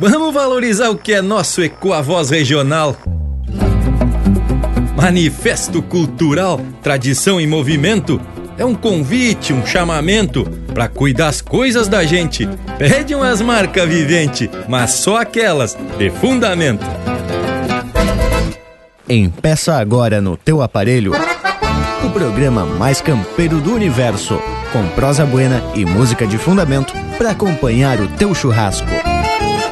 Vamos valorizar o que é nosso Ecoavoz regional. Manifesto cultural, tradição em movimento, é um convite, um chamamento para cuidar as coisas da gente. Pede umas marcas vivente, mas só aquelas de fundamento. Empeça agora no teu aparelho o programa mais campeiro do universo, com prosa buena e música de fundamento para acompanhar o teu churrasco.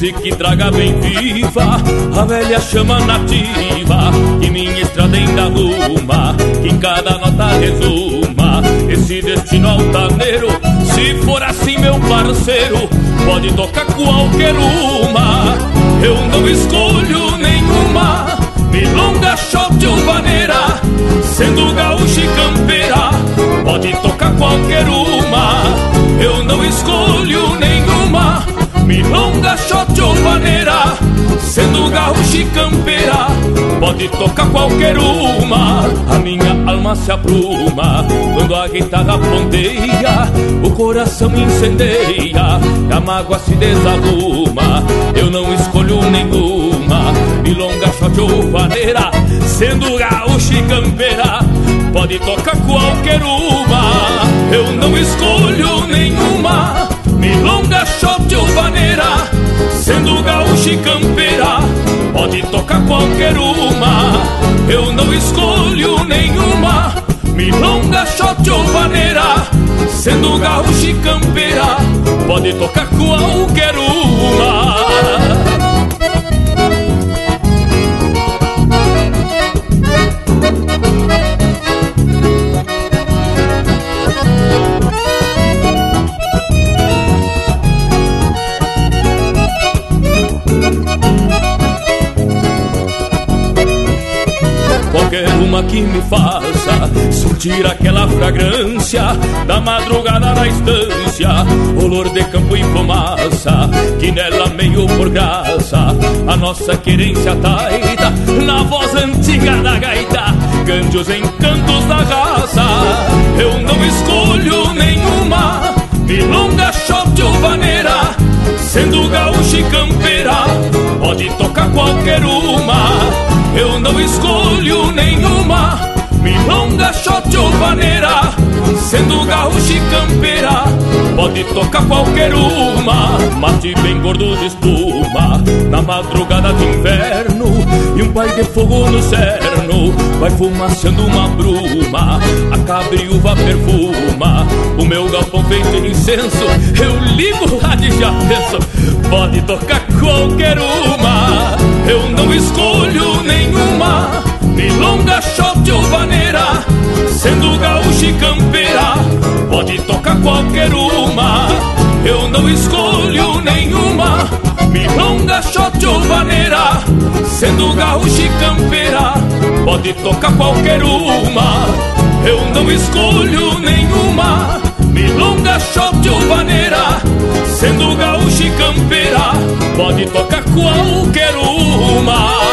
Desde que traga bem viva a velha chama nativa, que minha estrada ainda arruma, que em cada nota resuma esse destino altaneiro. Se for assim, meu parceiro, pode tocar qualquer uma, eu não escolho nenhuma. Milonga, shot ou vaneira, sendo gaúcha e campeira, pode tocar qualquer uma, eu não escolho nenhuma milonga, shot ou maneira Sendo gaúcho e campeira Pode tocar qualquer uma A minha alma se apruma Quando a guitarra ponteia O coração incendeia E a mágoa se desarruma Eu não escolho nenhuma. Milonga, shot ou maneira Sendo gaúcho e campeira Pode tocar qualquer uma Eu não escolho nenhuma. Milonga, shot ou vaneira Sendo gaúcha e campeira Pode tocar qualquer uma. Eu não escolho nenhuma Milonga, shot ou vaneira Sendo gaúcha e campeira Pode tocar qualquer uma uma que me faça sentir aquela fragrância da madrugada na estância, olor de campo e fumaça, que nela meio por graça a nossa querência taita, na voz antiga da gaita, cante os encantos da raça. Eu não escolho nenhuma milonga, shot ou vaneira, sendo gaúcha e campeira, pode tocar qualquer uma. Eu não escolho nenhuma Milonga, shot ou vaneira Sendo gaúcho e campeira Pode tocar qualquer uma. Mate bem gordo de espuma Na madrugada de inverno. E um pai de fogo no cerno Vai fumaçando uma bruma. A cabriúva perfuma O meu galpão feito de incenso Eu ligo lá de penso Pode tocar qualquer uma. Eu não escolho nenhuma. Milonga, shot ou vaneira Sendo gaúcho e campeira Pode tocar qualquer uma. Eu não escolho nenhuma. Milonga, shot ou vaneira Sendo gaúcho e campeira Pode tocar qualquer uma. Eu não escolho nenhuma Milonga, shot ou vaneira Sendo gaúcho e campeira Pode tocar qualquer uma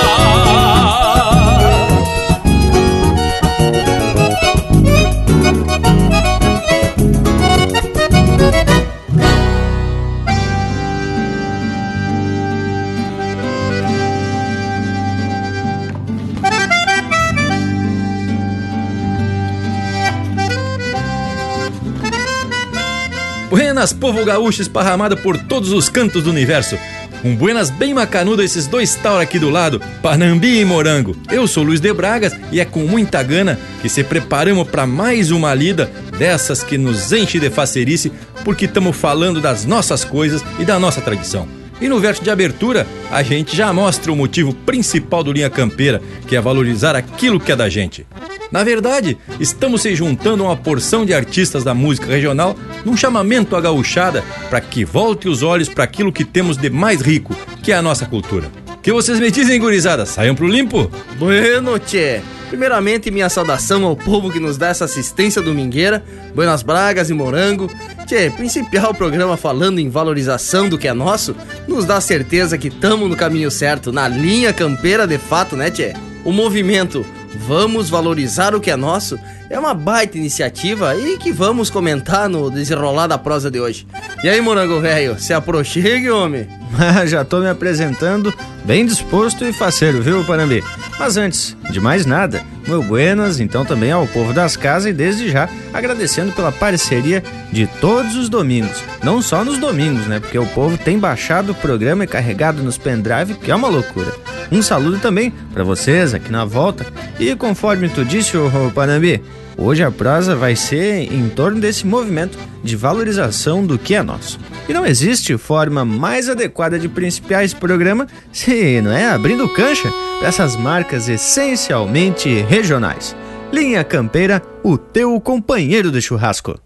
Buenas, povo gaúcho esparramado por todos os cantos do universo. Um buenas bem macanudo esses dois taura aqui do lado, Panambi e Morango. Eu sou Luiz de Bragas e é com muita gana que se preparamos para mais uma lida dessas que nos enche de facerice porque estamos falando das nossas coisas e da nossa tradição. E no verso de abertura, a gente já mostra o motivo principal do Linha Campeira, que é valorizar aquilo que é da gente. Na verdade, estamos se juntando a uma porção de artistas da música regional num chamamento à gauchada para que volte os olhos para aquilo que temos de mais rico, que é a nossa cultura. Que vocês me dizem, gurizada? Saiam pro limpo? Bueno, tchê. Primeiramente, minha saudação ao povo que nos dá essa assistência domingueira, Buenas Bragas e Morango. Tchê, principal programa falando em valorização do que é nosso, nos dá certeza que estamos no caminho certo, na linha campeira de fato, né, tchê? O movimento Vamos Valorizar o que é Nosso é uma baita iniciativa e que vamos comentar no desenrolar da prosa de hoje. E aí, morango velho, se aproxigue, homem? Já tô me apresentando bem disposto e faceiro, viu, Panambi? Mas antes de mais nada, meu buenas então também ao povo das casas e desde já agradecendo pela parceria de todos os domingos. Não só nos domingos, né? Porque o povo tem baixado o programa e carregado nos pendrive, que é uma loucura. Um saludo também para vocês aqui na volta. E conforme tu disse, o Panambi, hoje a prosa vai ser em torno desse movimento de valorização do que é nosso. E não existe forma mais adequada de principiar esse programa se não é abrindo cancha para essas marcas essencialmente regionais. Linha Campeira, o teu companheiro de churrasco.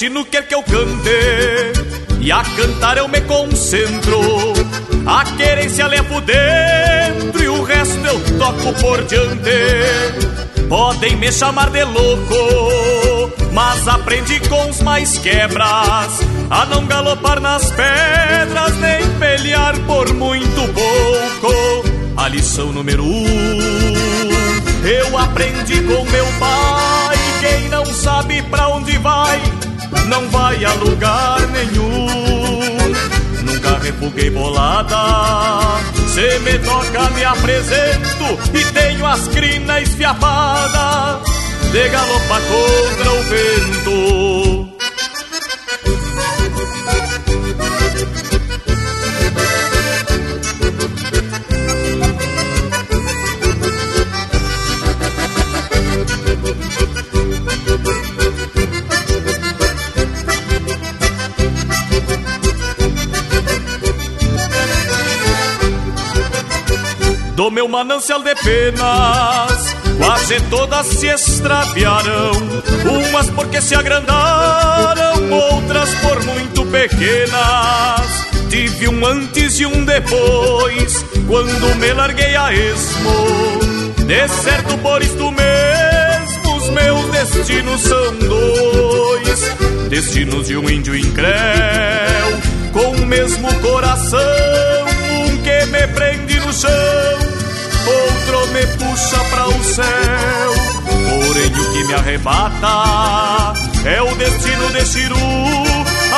Destino quer que eu cante e a cantar eu me concentro. A querência levo dentro e o resto eu toco por diante. Podem me chamar de louco, mas aprendi com os mais quebras a não galopar nas pedras nem pelear por muito pouco. A lição número um eu aprendi com meu pai. Quem não sabe pra onde vai, não vai a lugar nenhum. Nunca refuguei bolada. Se me toca, me apresento e tenho as crinas esfiapadas de galopar contra o vento. Meu manancial de penas, quase todas se extraviaram. Umas porque se agrandaram, outras por muito pequenas. Tive um antes e um depois, quando me larguei a esmo. De certo por isto mesmo, os meus destinos são dois. Destinos de um índio incréu, com o mesmo coração, um que me prende no chão me puxa para o céu. Porém, o que me arrebata é o destino de Chiru,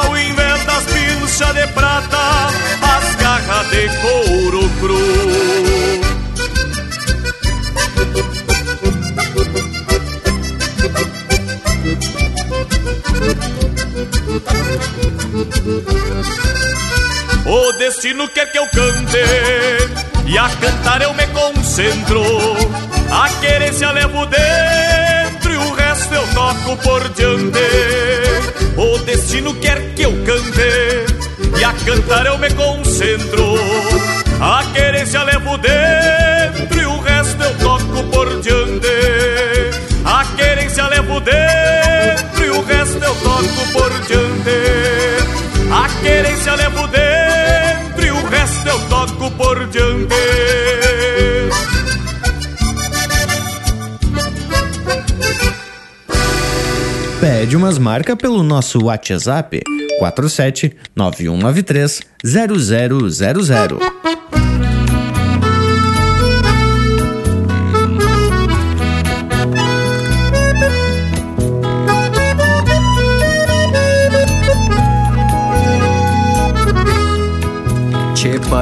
ao invés das pilchas de prata, as garras de couro cru. O destino quer que eu cante e a cantar eu me concentro. A querência levo dentro E o resto eu toco por diante. O destino quer que eu cante E a cantar eu me concentro. A querência levo dentro E o resto eu toco por diante. A querência levo dentro E o resto eu toco por diante. A querência levo dentro por diante Pede umas marcas pelo nosso WhatsApp 47 9193 0000.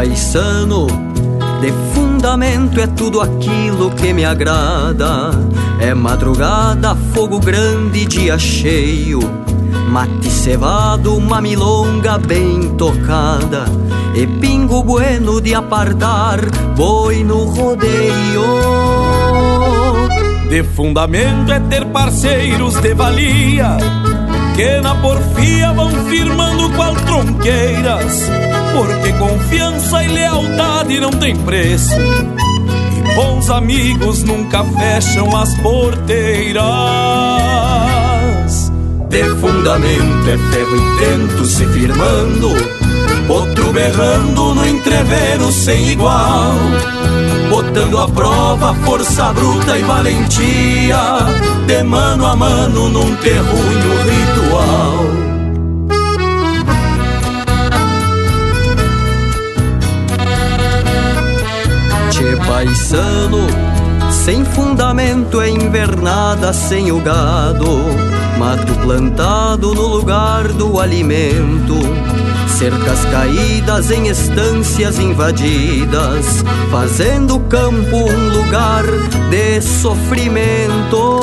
Paisano, de fundamento é tudo aquilo que me agrada. É madrugada, fogo grande, dia cheio. Mate cevado, uma milonga bem tocada. E pingo bueno de apardar, boi no rodeio. De fundamento é ter parceiros de valia Que na porfia vão firmando qual tronqueiras Porque confiança e lealdade não tem preço Bons amigos nunca fecham as porteiras. De fundamento é ferro e tento se firmando, outro berrando no entrevero sem igual. Botando à prova força bruta e valentia, de mano a mano num terrunho ritual. Paisano, sem fundamento é invernada sem o gado, mato plantado no lugar do alimento, cercas caídas em estâncias invadidas, fazendo o campo um lugar de sofrimento.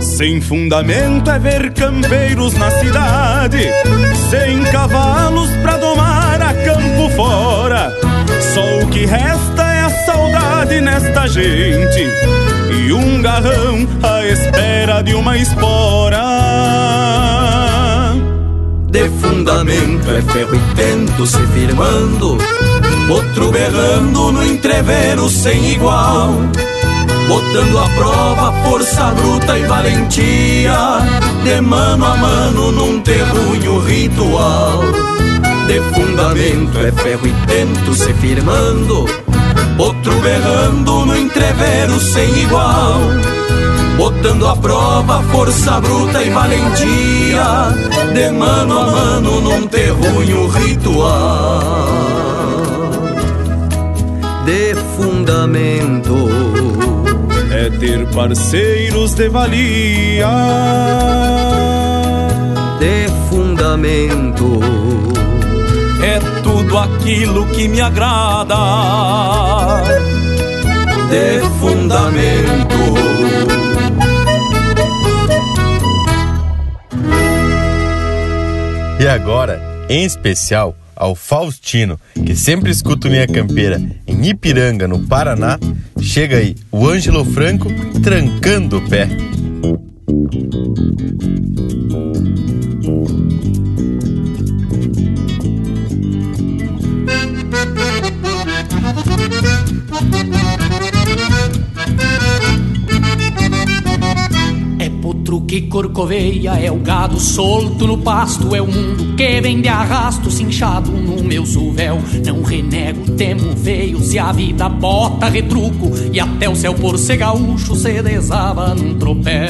Sem fundamento é ver campeiros na cidade, sem cavalos pra domar a campo fora só o que resta é a saudade nesta gente e um garrão à espera de uma espora. De fundamento é ferro e tento se firmando, outro berrando no entrevero sem igual, botando à prova força bruta e valentia de mano a mano num terrunho ritual. De fundamento é ferro e tento se firmando, outro berrando no entrevero sem igual. Botando à prova força bruta e valentia, de mano a mano num terrunho ritual. De fundamento é ter parceiros de valia, de fundamento. É tudo aquilo que me agrada, de fundamento. E agora, em especial, ao Faustino, que sempre escuta minha campeira em Ipiranga, no Paraná, chega aí o Ângelo Franco trancando o pé. Que corcoveia, é o gado solto no pasto, é o mundo que vem de arrasto, cinchado no meu suvel. Não renego, temo veio, se a vida bota retruco, e até o céu por ser gaúcho se desaba num tropel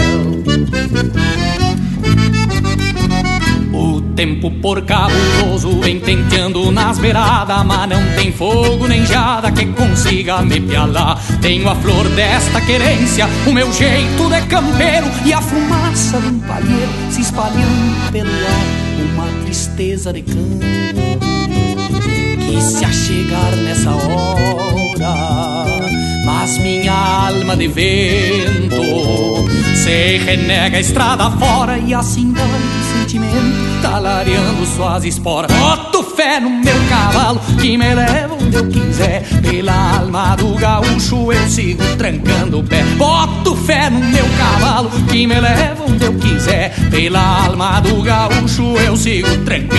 tempo por cabuloso vem tenteando nas beiradas, mas não tem fogo nem jada que consiga me pialar. Tenho a flor desta querência, o meu jeito de campeiro e a fumaça de um palheiro se espalhando pelo ar. Uma tristeza de canto que se achegar nessa hora, mas minha alma de vento se renega estrada fora e assim vai sentimento talareando suas esporas. Boto fé no meu cavalo que me leva onde eu quiser. Pela alma do gaúcho eu sigo trancando o pé. Boto fé no meu cavalo que me leva onde eu quiser. Pela alma do gaúcho eu sigo trancando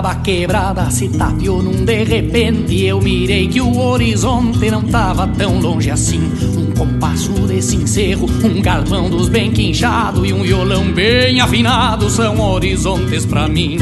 aba quebrada se tapeou num de repente. Eu mirei que o horizonte não tava tão longe assim. Um compasso desse encerro, um galvão dos bem quinchado e um violão bem afinado são horizontes pra mim.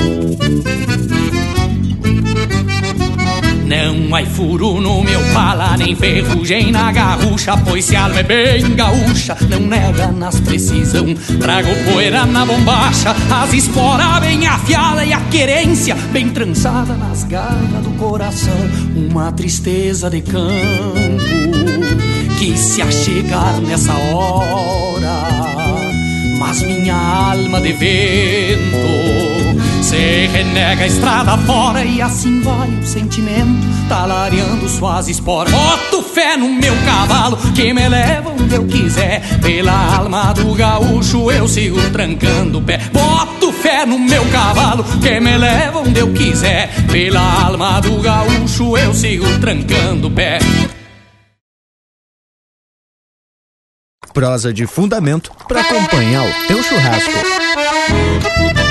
Não há furo no meu pala, nem ferrugem na garrucha, pois se alma é bem gaúcha, não nega nas precisão. Trago poeira na bombacha, as esporas bem afiada e a querência bem trançada nas garras do coração. Uma tristeza de campo que se achegar nessa hora, mas minha alma de vento se renega a estrada fora e assim vai o sentimento talareando suas esporas. Boto fé no meu cavalo que me leva onde eu quiser. Pela alma do gaúcho eu sigo trancando o pé. Boto fé no meu cavalo que me leva onde eu quiser. Pela alma do gaúcho eu sigo trancando o pé. Prosa de fundamento para acompanhar o teu churrasco.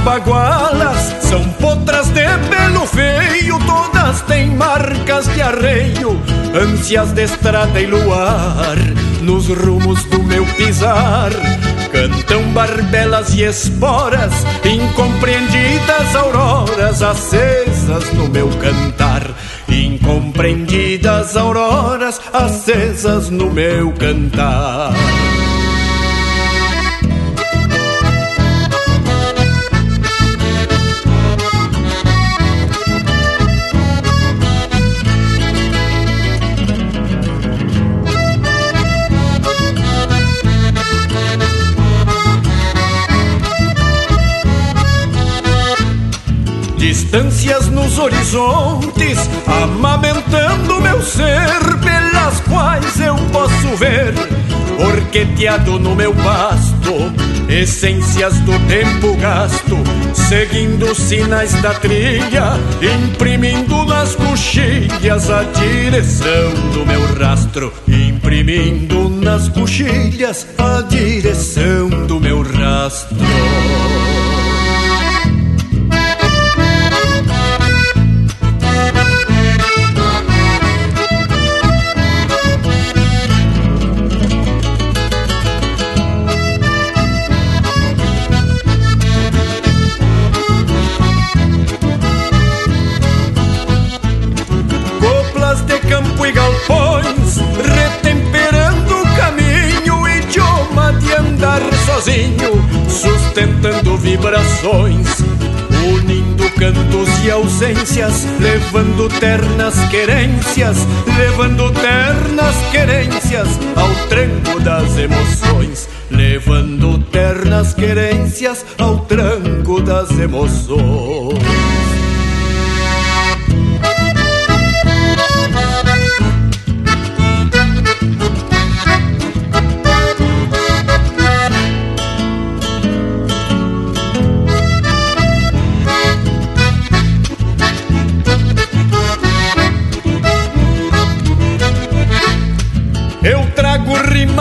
Bagualas são potras de pelo feio, todas têm marcas de arreio, ânsias de estrada e luar, nos rumos do meu pisar. Cantam barbelas e esporas, incompreendidas auroras acesas no meu cantar. Incompreendidas auroras acesas no meu cantar. Distâncias nos horizontes, amamentando meu ser, pelas quais eu posso ver, orqueteado no meu pasto, essências do tempo gasto, seguindo sinais da trilha, imprimindo nas coxilhas a direção do meu rastro, imprimindo nas coxilhas a direção do meu rastro. Sozinho, sustentando vibrações, unindo cantos e ausências, levando ternas querências, levando ternas querências ao tranco das emoções, levando ternas querências ao tranco das emoções.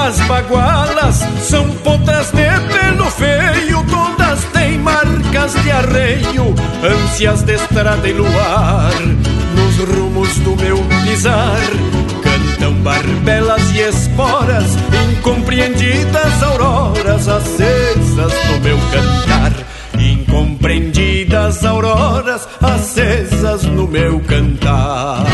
Rimas bagualas são potras de pelo feio, todas têm marcas de arreio, ânsias de estrada e luar. Nos rumos do meu pisar, cantam barbelas e esporas, incompreendidas auroras acesas no meu cantar. Incompreendidas auroras acesas no meu cantar.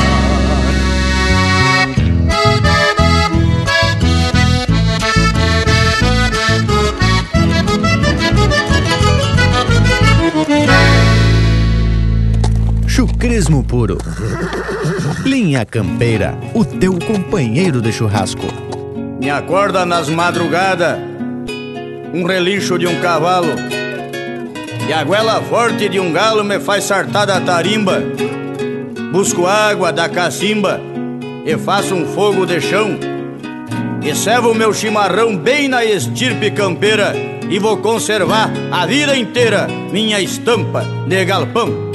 Chucrismo puro. Linha Campeira, o teu companheiro de churrasco. Me acorda nas madrugadas um relincho de um cavalo e a goela forte de um galo me faz sartar da tarimba. Busco água da cacimba e faço um fogo de chão. E servo meu chimarrão bem na estirpe campeira e vou conservar a vida inteira minha estampa de galpão.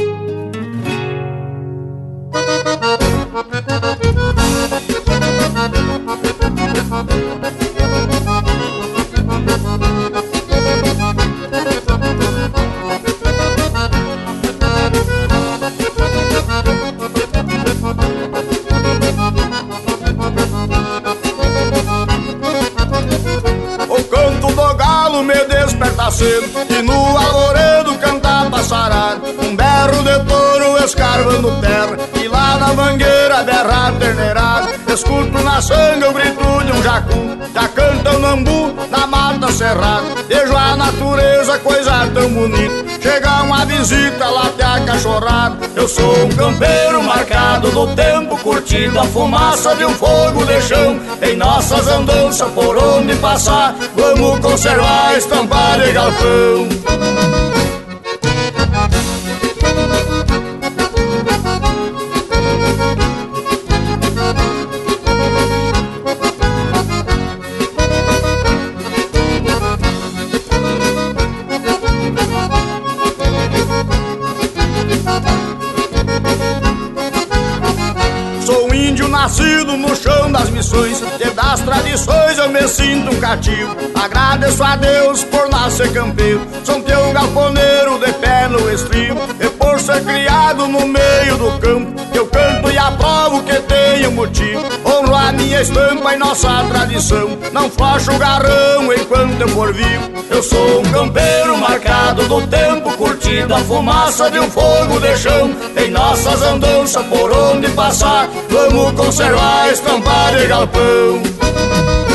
Touro escarvando terra E lá na mangueira berrar terneirada. Escuto na sangue o grito de um jacu Já canta o nambu na mata cerrada. Vejo a natureza, coisa tão bonita. Chega uma visita, late a cachorrada Eu sou um campeiro marcado no tempo Curtindo a fumaça de um fogo de chão. Em nossas andanças por onde passar Vamos conservar a estampa de galpão Agradeço a Deus por nascer campeiro Sou teu galponeiro de pé no estribo. E por ser criado no meio do campo Eu canto e aprovo que tenho motivo. Honro a minha estampa e nossa tradição. Não flocho o garrão enquanto eu for vivo. Eu sou um campeiro marcado do tempo Curtindo a fumaça de um fogo de chão. Em nossas andanças por onde passar Vamos conservar a estampa de galpão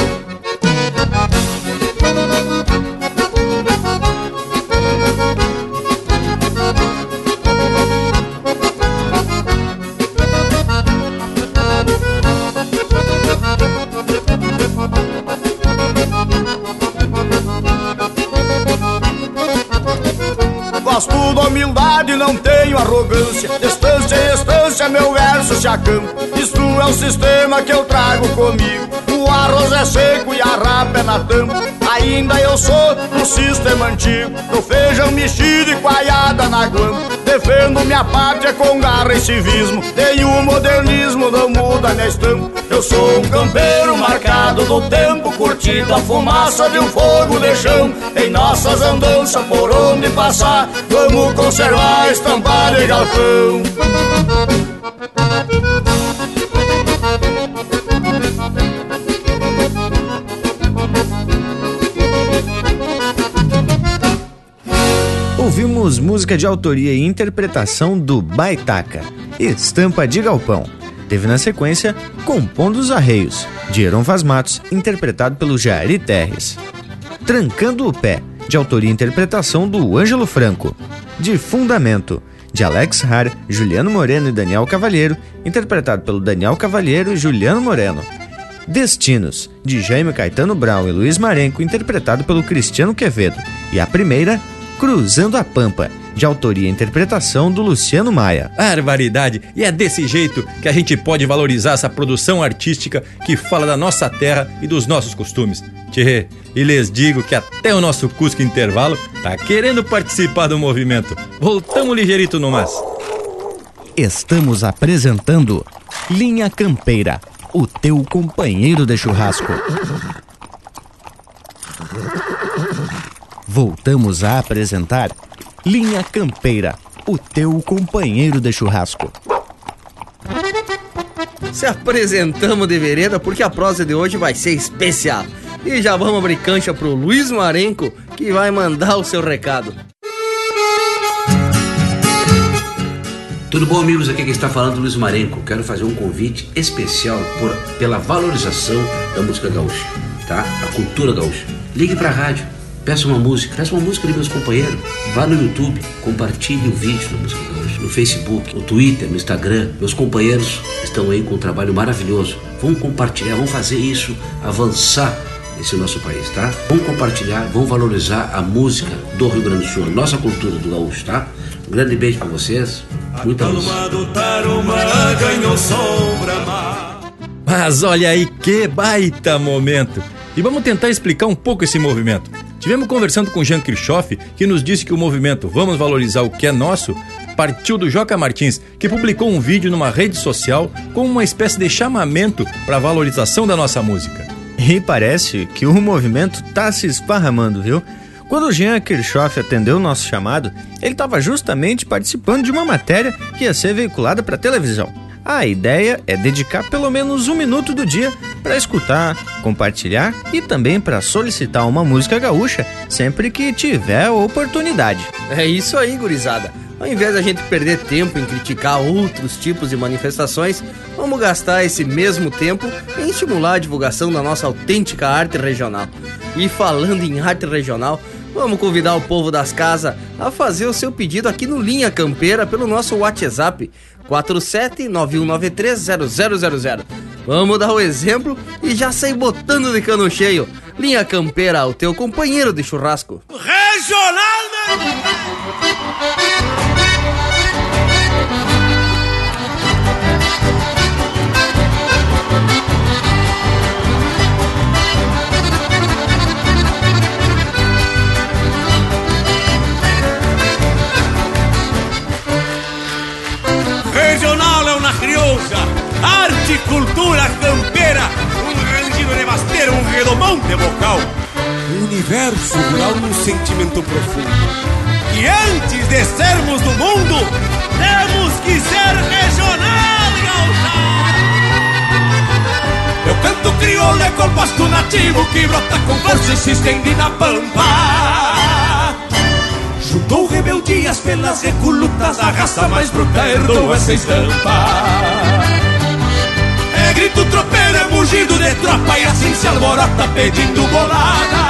humildade, não tenho arrogância. Distância em distância, meu verso se acampa Isto é o sistema que eu trago comigo. O arroz é seco e a rapa é na tampa. Ainda eu sou do sistema antigo. Do feijão mexido e coalhada na guampa Defendo minha pátria com garra e civismo. O modernismo, não muda minha estampa. Eu sou um campeiro marcado do tempo Curtindo a fumaça de um fogo de chão. Em nossas andanças por onde passar Vamos conservar a estampa de galpão Ouvimos música de autoria e interpretação do Baitaca, Estampa de Galpão. Teve na sequência Compondo os Arreios, de Heron Vaz Matos, interpretado pelo Jairi Terres. Trancando o Pé, de autoria e interpretação do Ângelo Franco. De Fundamento, de Alex Har, Juliano Moreno e Daniel Cavalheiro, interpretado pelo Daniel Cavalheiro e Juliano Moreno. Destinos, de Jaime Caetano Brown e Luiz Marenco, interpretado pelo Cristiano Quevedo. E a primeira, Cruzando a Pampa, de autoria e interpretação do Luciano Maia. Barbaridade! E é desse jeito que a gente pode valorizar essa produção artística que fala da nossa terra e dos nossos costumes. Tchê, e lhes digo que até o nosso Cusco Intervalo tá querendo participar do movimento. Voltamos ligeirito no mas. Estamos apresentando Linha Campeira, o teu companheiro de churrasco. Voltamos a apresentar Linha Campeira, o teu companheiro de churrasco. Se apresentamos de vereda porque a prosa de hoje vai ser especial. E já vamos abrir cancha pro Luiz Marenco, que vai mandar o seu recado. Tudo bom, amigos? Aqui quem está falando é Luiz Marenco. Quero fazer um convite especial por, pela valorização da música gaúcha, tá? A cultura gaúcha. Ligue para a rádio, peça uma música, peça uma música de meus companheiros. Vá no YouTube, compartilhe o vídeo da música gaúcha, no Facebook, no Twitter, no Instagram. Meus companheiros estão aí com um trabalho maravilhoso. Vamos compartilhar, vamos fazer isso avançar nesse nosso país, tá? Vamos compartilhar, vamos valorizar a música do Rio Grande do Sul, a nossa cultura do gaúcho, tá? Um grande beijo para vocês. Muita luz. Mas olha aí que baita momento! E vamos tentar explicar um pouco esse movimento. Tivemos conversando com Jean Kirchhoff, que nos disse que o movimento Vamos Valorizar o que é Nosso partiu do Joca Martins, que publicou um vídeo numa rede social com uma espécie de chamamento para a valorização da nossa música. E parece que o movimento tá se esparramando, viu? Quando Jean Kirchhoff atendeu o nosso chamado, ele estava justamente participando de uma matéria que ia ser veiculada para televisão. A ideia é dedicar pelo menos um minuto do dia para escutar, compartilhar e também para solicitar uma música gaúcha sempre que tiver oportunidade. É isso aí, gurizada. Ao invés da gente perder tempo em criticar outros tipos de manifestações, vamos gastar esse mesmo tempo em estimular a divulgação da nossa autêntica arte regional. E falando em arte regional, vamos convidar o povo das casas a fazer o seu pedido aqui no Linha Campeira pelo nosso WhatsApp 4791930000. Vamos dar o exemplo e já sair botando de cano cheio. Linha Campeira, o teu companheiro de churrasco. Regional é crioula, arte e cultura campeira, um rangido de basteira, um redomão de bocal. Um universo rural num sentimento profundo. E antes de sermos do mundo, temos que ser regional, gaúcha! Eu canto crioulo é composto nativo que brota com força e se estende na pampa. Juntou rebeldias pelas recolutas, a raça mais bruta herdou essa estampa. Grito tropeiro, é mugido de tropa e assim se alvorota pedindo bolada.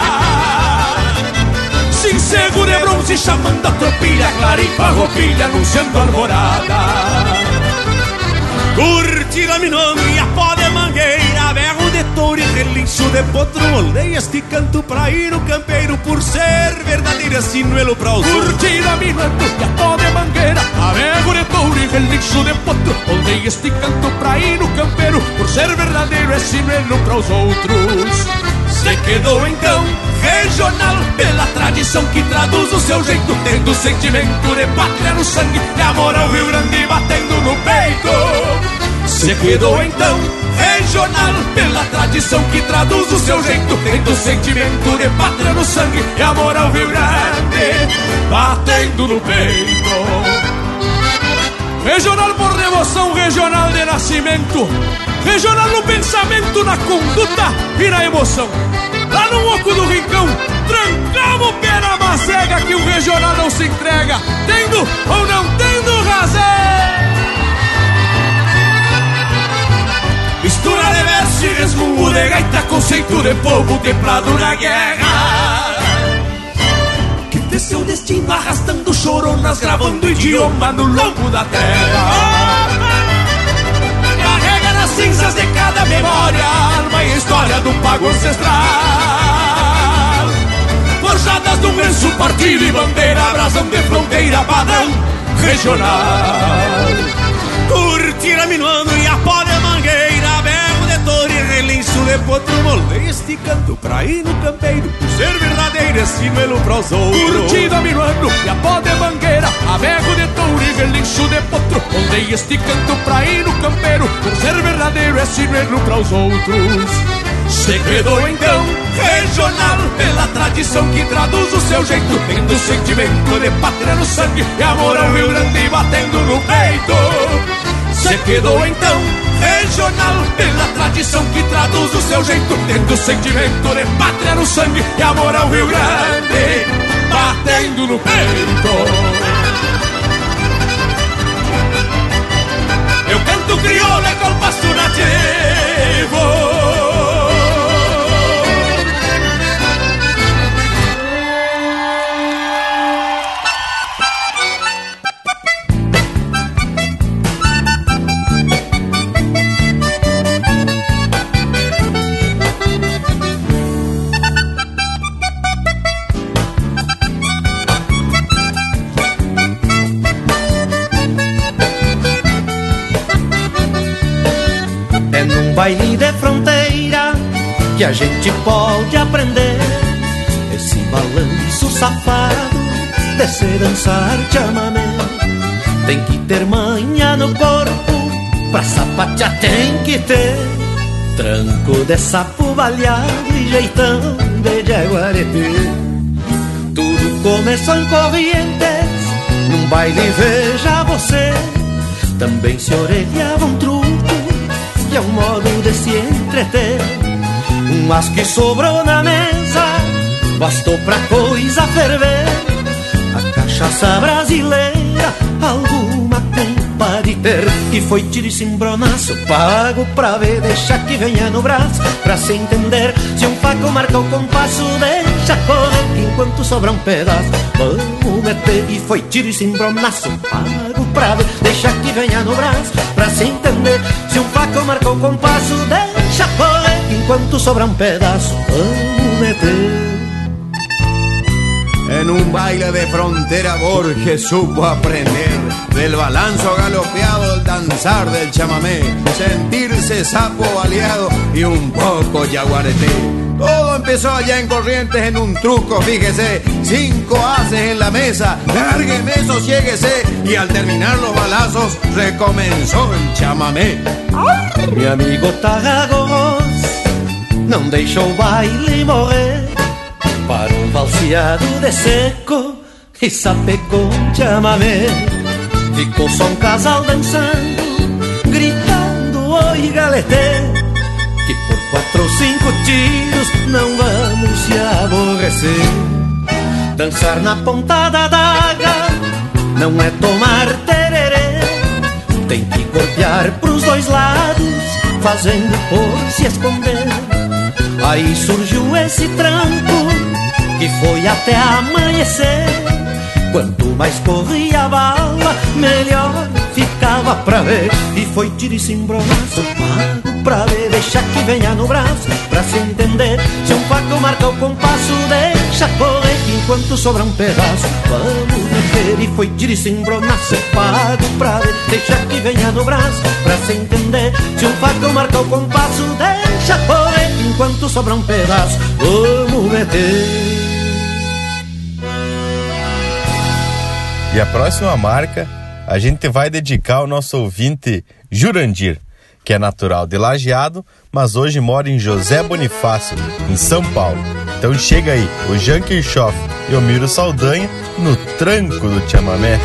Sim, seguro é bronze chamando a tropilha, clara e farroupilha anunciando alvorada. Curtida minonga, pó de mangueira, relincho de potro Molei este canto pra ir no campeiro Por ser verdadeiro sinuelo pra os Curtida minuendo e a de mangueira Avego de touro e relincho de potro Molei este canto pra ir no campeiro Por ser verdadeiro é sinuelo pra os outros Se quedou então regional Pela tradição que traduz o seu jeito Tendo sentimento de pátria no sangue E amor ao Rio Grande batendo no peito Se quedou então? Regional Pela tradição que traduz o seu jeito. Tendo sentimento de pátria no sangue E amor ao Rio Grande batendo no peito. Regional por devoção, regional de nascimento. Regional no pensamento, na conduta e na emoção. Lá no oco do rincão, trancamos o pé na macega Que o regional não se entrega. Tendo ou não tendo razão Mistura de verso resmungo de gaita Conceito de povo templado na guerra. Que de seu destino arrastando choronas Gravando idioma no longo da terra Carrega nas cinzas de cada memória Alma e história do pago ancestral. Forjadas num lenço partido e bandeira Brasão de fronteira padrão regional. Curtira minuano e a pó mangueira relincho de potro Molei este canto pra ir no campeiro Por ser verdadeiro é sinuelo pros outros minuano e a pó de mangueira Avego de touro e relincho de potro. Moldei este canto pra ir no campeiro Por ser verdadeiro é sinuelo para os outros. Se quedou então regional Pela tradição que traduz o seu jeito. Tendo sentimento de pátria no sangue E amor ao Rio Grande batendo no peito Se quedou então regional Pela tradição que traduz o seu jeito Tendo sentimento de pátria no sangue E amor ao Rio Grande batendo no peito. Eu canto crioula com o pasto nativo que a gente pode aprender esse balanço safado de se dançar chamamé. Tem que ter manha no corpo, pra sapatear tem que ter tranco de sapo baleado e jeitão de jaguareté. Tudo começou em Corrientes, num baile veja você. Também se orelhava um truco que é um modo de se entreter. Mas que sobrou na mesa, bastou pra coisa ferver. A cachaça brasileira, alguma culpa de ter. E foi tiro e cimbronaço, pago pra ver, deixa que venha no braço. Pra se entender, se um faco marca o compasso, deixa correr enquanto sobra um pedaço. Vamos meter, e foi tiro e cimbronaço, pago pra ver, deixa que venha no braço. Pra se entender, se um faco marca o compasso, deixa correr enquanto sobra pedaço. Vamos meter. En un baile de frontera Borges supo aprender del balanzo galopeado, el danzar del chamamé, sentirse sapo baleado y un poco yaguareté. Todo empezó allá en Corrientes en un truco, fíjese, cinco haces en la mesa, lárgueme, sosiéguese y al terminar los balazos recomenzó el chamamé. Mi amigo Tarragos não deixou o baile morrer. Parou um valseado de seco e sapecou um chamamé. Ficou só um casal dançando, gritando oi galetê. Que por quatro ou cinco tiros não vamos se aborrecer. Dançar na ponta da daga não é tomar tererê. Tem que golpear pros dois lados, fazendo por se esconder. Aí surgiu esse tranco que foi até amanhecer. Quanto mais corria a bala, melhor ficava pra ver. E foi tiro e cimbronaço, pago pra ver, deixa que venha no braço Pra se entender, se um faco marca o compasso Deixa correr enquanto sobra um pedaço Vamos meter e foi tiro e se embronaço Pago pra ver, deixa que venha no braço Pra se entender, se um faco marca o compasso enquanto sobra um pedaço Vamos meter E a próxima marca a gente vai dedicar ao nosso ouvinte Jurandir, que é natural de Lajeado, mas hoje mora em José Bonifácio, em São Paulo. Então chega aí, o Jean Kirchhoff e o Miro Saldanha no tranco do chamamé.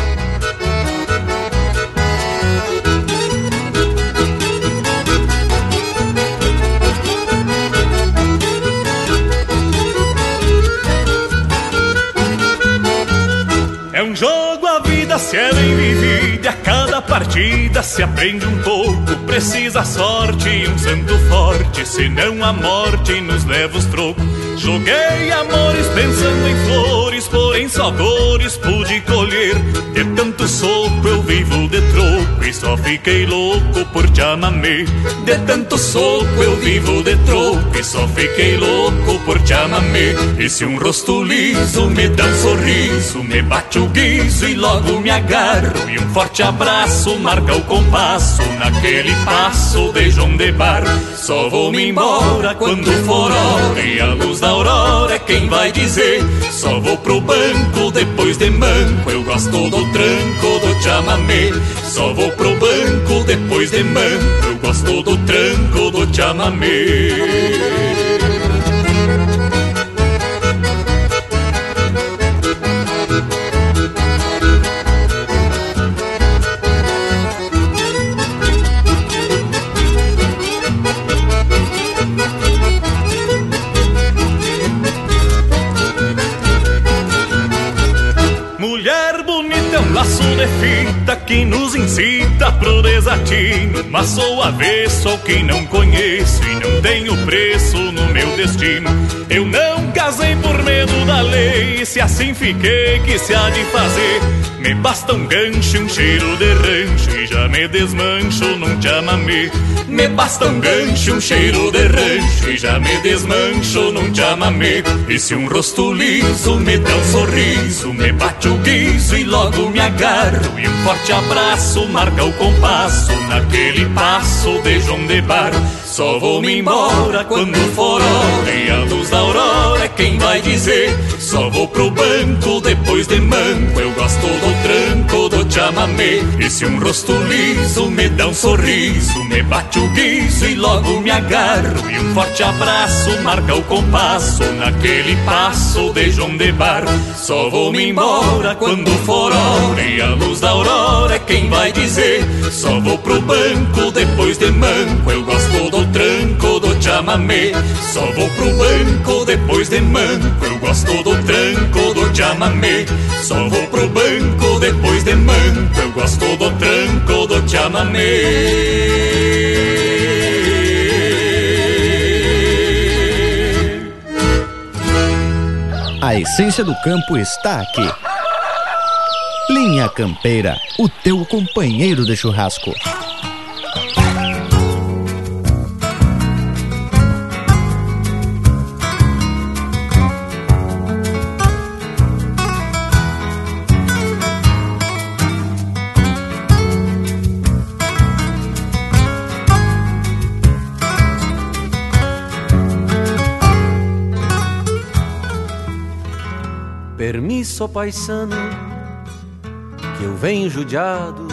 A vida partida se aprende um pouco. Precisa sorte e um santo forte, senão a morte nos leva os trocos. Joguei amores pensando em flores, porém só dores pude colher. De tanto soco eu vivo de troco e só fiquei louco por te amamê. De tanto soco eu vivo de troco e só fiquei louco por te amamê. E se um rosto liso me dá um sorriso, me bate o guiso e logo me agarro. E um forte abraço marca o compasso naquele passo de João de Bar. Só vou-me embora quando for hora e a luz da aurora é quem vai dizer. Só vou pro banco depois de manco, eu gosto do tranco do chamamé. Só vou pro banco depois de manco, eu gosto do tranco do chamamé. Laço de fita que nos incita pro desatino. Mas sou avesso ao que não conheço e não tenho preço no meu destino. Eu não casei por medo da lei, se assim fiquei, que se há de fazer? Me basta um gancho, um cheiro de rancho e já me desmancho num chamamé. Me basta um gancho, um cheiro de rancho e já me desmancho num chamamé. E se um rosto liso me dá um sorriso, me bate o guiso e logo me agarro. E um forte abraço marca o compasso naquele passo de João de Bar. Só vou-me embora quando for hora e a luz da aurora é quem vai dizer. Só vou pro banco depois de manco, eu gosto do tranco do chamamé. E se um rosto liso me dá um sorriso, me bate o guiso e logo me agarro. E um forte abraço marca o compasso naquele passo de João de Bar. Só vou-me embora quando for hora e a luz da aurora é quem vai dizer. Só vou pro banco depois de manco, eu gosto do tranco do chamamé. Só vou pro banco depois de manco, eu gosto do tranco do chamamé. Só vou pro banco depois de manco, eu gosto do tranco do chamamé. A essência do campo está aqui. Linha Campeira, o teu companheiro de churrasco. Permisso, paisano, que eu venho judiado.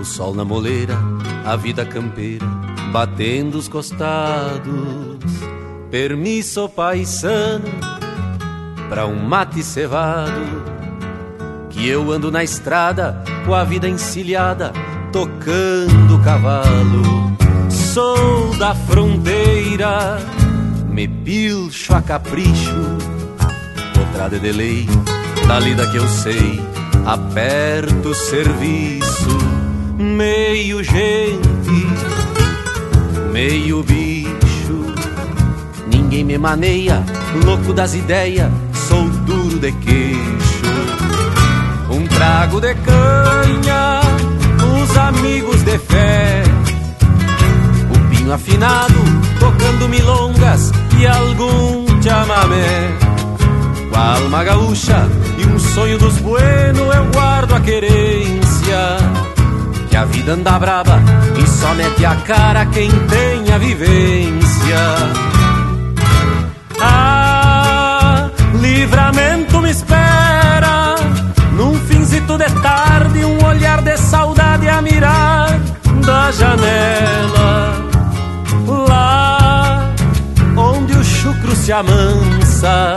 O sol na moleira, a vida campeira, batendo os costados. Permisso, paisano, pra um mate cevado. Que eu ando na estrada, com a vida encilhada, tocando cavalo. Sou da fronteira, me pilcho a capricho estrada de lei, da lida que eu sei, aperto o serviço, meio gente, meio bicho, ninguém me maneia, louco das ideias, sou duro de queixo, um trago de canha, os amigos de fé, pinho afinado, tocando milongas e algum chamamé. Com a alma gaúcha e um sonho dos bueno, eu guardo a querência. Que a vida anda braba e só mete a cara quem tem a vivência. Ah, livramento me espera. Num finzito de tarde, um olhar de saudade a mirar da janela. Lá onde o chucro se amansa.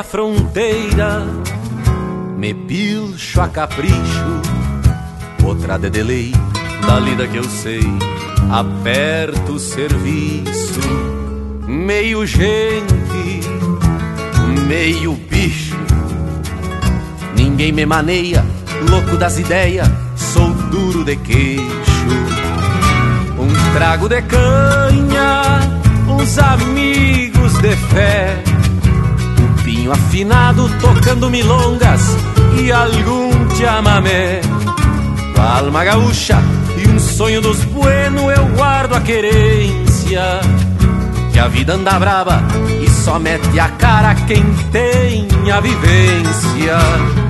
Da fronteira, me pilcho a capricho, outra de delay, da lida que eu sei, aperto o serviço, meio gente, meio bicho, ninguém me maneia, louco das ideias, sou duro de queixo, um trago de canha, uns amigos de fé pinho afinado tocando milongas e algum chamamé. Alma gaúcha e um sonho dos bueno eu guardo a querência. Que a vida anda brava e só mete a cara quem tem a vivência.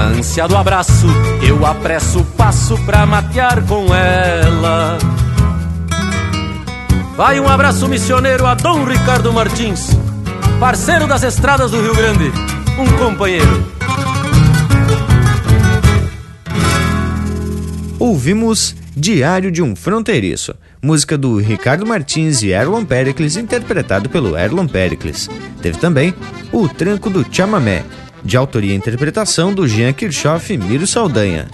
Na ânsia do abraço, eu apresso o passo pra matear com ela. Vai um abraço missioneiro a Dom Ricardo Martins, parceiro das estradas do Rio Grande, um companheiro. Ouvimos Diário de um Fronteiriço, música do Ricardo Martins e Erlon Pericles, interpretado pelo Erlon Pericles. Teve também O Tranco do Chamamé, de autoria e interpretação do Jean Kirchhoff e Miro Saldanha.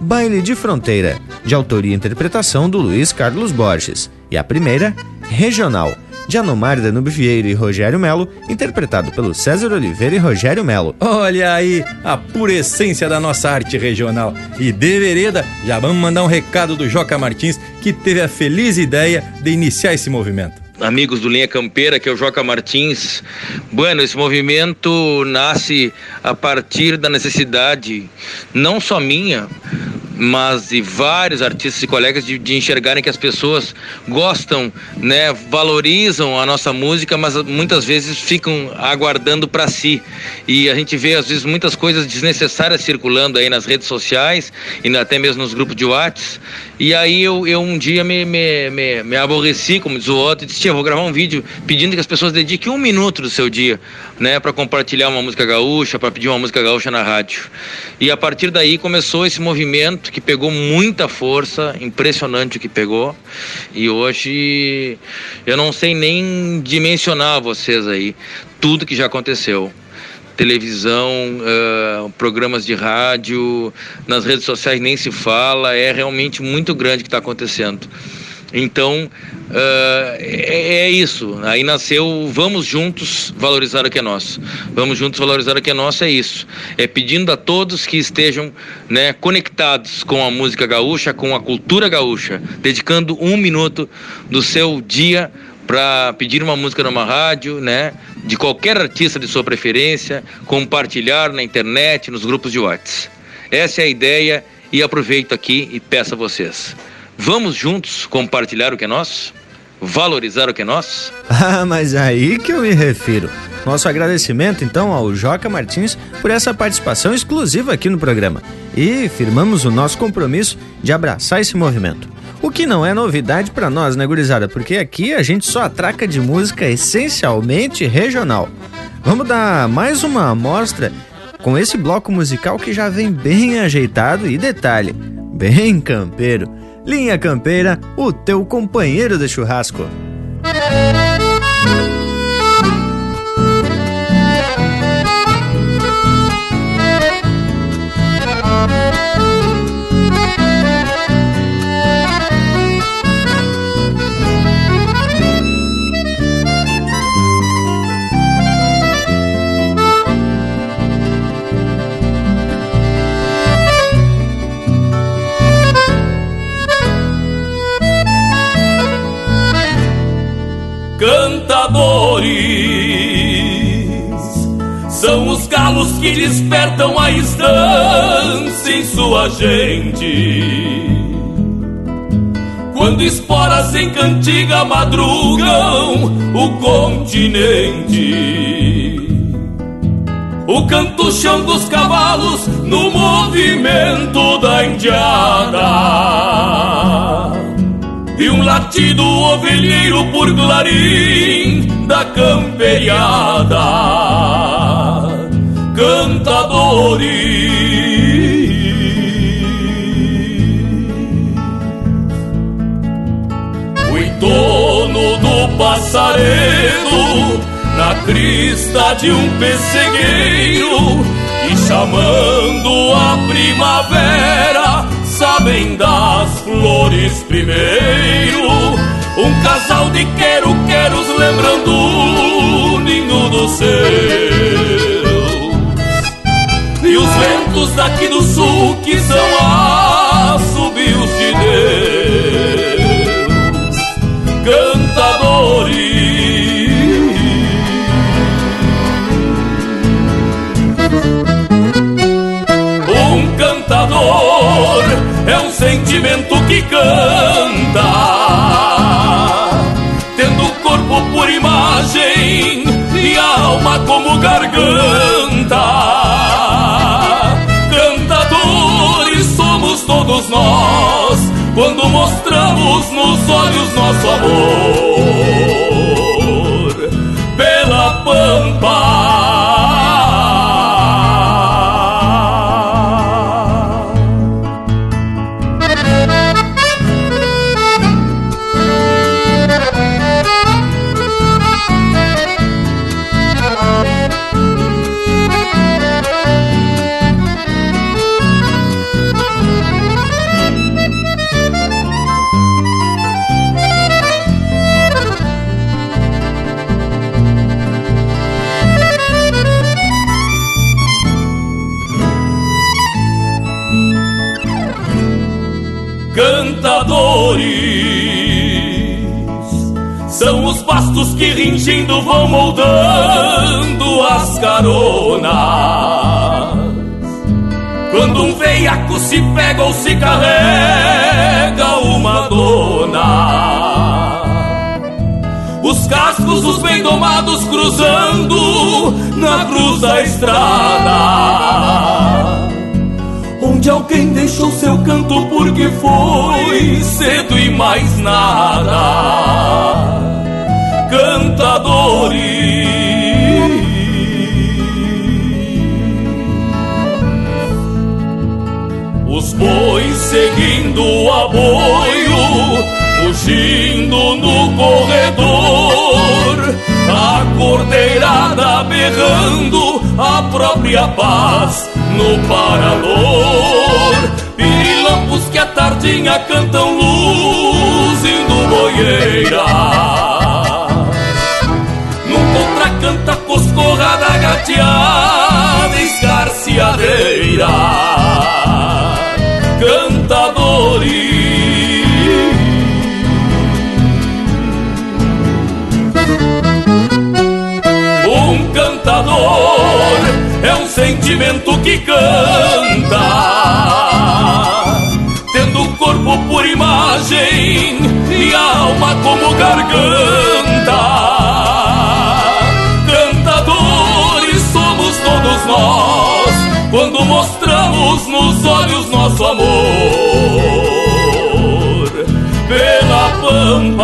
Baile de Fronteira, de autoria e interpretação do Luiz Carlos Borges. E a primeira, Regional, de Anomar Danube Vieira e Rogério Melo, interpretado pelo César Oliveira e Rogério Melo. Olha aí a pura essência da nossa arte regional. E de vereda, já vamos mandar um recado do Joca Martins, que teve a feliz ideia de iniciar esse movimento amigos do Linha Campeira, que é o Joca Martins. Bueno, esse movimento nasce a partir da necessidade, não só minha, mas de vários artistas e colegas de, de, enxergarem que as pessoas gostam, né, valorizam a nossa música, mas muitas vezes ficam aguardando para si. E a gente vê às vezes muitas coisas desnecessárias circulando aí nas redes sociais e até mesmo nos grupos de WhatsApp. E aí eu, eu um dia me, me, me, me aborreci, como diz o outro, e disse, vou gravar um vídeo pedindo que as pessoas dediquem um minuto do seu dia, né, para compartilhar uma música gaúcha, para pedir uma música gaúcha na rádio. E a partir daí começou esse movimento que pegou muita força, impressionante o que pegou. E hoje eu não sei nem dimensionar vocês aí tudo que já aconteceu televisão, uh, programas de rádio, nas redes sociais nem se fala, é realmente muito grande o que está acontecendo. Então, uh, é, é, isso. Aí nasceu Vamos Juntos Valorizar o que é Nosso. Vamos Juntos Valorizar o que é Nosso é isso. É pedindo a todos que estejam né, conectados com a música gaúcha, com a cultura gaúcha, dedicando um minuto do seu dia para pedir uma música numa rádio, né, de qualquer artista de sua preferência, compartilhar na internet, nos grupos de WhatsApp. Essa é a ideia e aproveito aqui e peço a vocês. Vamos juntos compartilhar o que é nosso? Valorizar o que é nosso? Ah, mas aí que eu me refiro. Nosso agradecimento então ao Joca Martins por essa participação exclusiva aqui no programa. E firmamos o nosso compromisso de abraçar esse movimento. O que não é novidade para nós, né, gurizada? Porque aqui a gente só atraca de música essencialmente regional. Vamos dar mais uma amostra com esse bloco musical que já vem bem ajeitado e detalhe, bem campeiro. Linha Campeira, o teu companheiro de churrasco. Despertam a estância em sua gente. Quando esporas em cantiga madrugam o continente. O canto chão dos cavalos no movimento da indiada e um latido ovelheiro por clarim da camperiada. Na crista de um pessegueiro e chamando a primavera sabem das flores primeiro. Um casal de quero-queros lembrando o ninho do céu. E os ventos daqui do sul que são cantador é um sentimento que canta, tendo o corpo por imagem e alma como garganta. Cantadores somos todos nós, quando mostramos nos olhos nosso amor que ringindo vão moldando as caronas. Quando um veiaco se pega ou se carrega uma dona. Os cascos, os bem domados cruzando na cruz da estrada onde alguém deixou seu canto porque foi cedo e mais nada. Os bois seguindo o aboio, fugindo no corredor, a cordeirada berrando a própria paz no parador. Pirilampos que a tardinha cantam luz indo boieira. Contracanta coscorrada gateada, escarciadeira. Cantadores. Um cantador é um sentimento que canta, tendo o corpo por imagem e a alma como garganta. Mostramos nos olhos nosso amor pela pampa.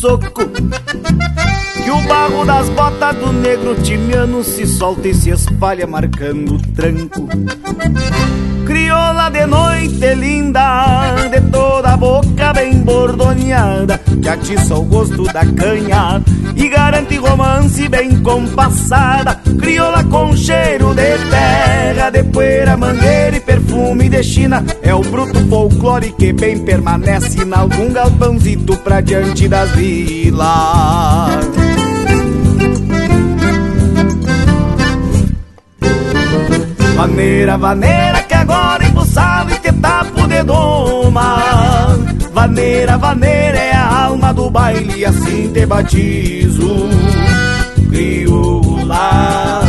Soco. Que o barro das botas do negro timiano se solta e se espalha marcando o tranco. Crioula de noite linda, de toda a boca bem bordoneada, que atiça o gosto da canha e garante romance bem compassada. Crioula com cheiro de terra, de poeira, mangueira e perfume de China. É o bruto folclore que bem permanece em algum galpãozito pra diante das vilas. Vaneira, vaneira que agora embuçado e te tapo de doma Vaneira, vaneira é a alma do baile assim te batizo Crioula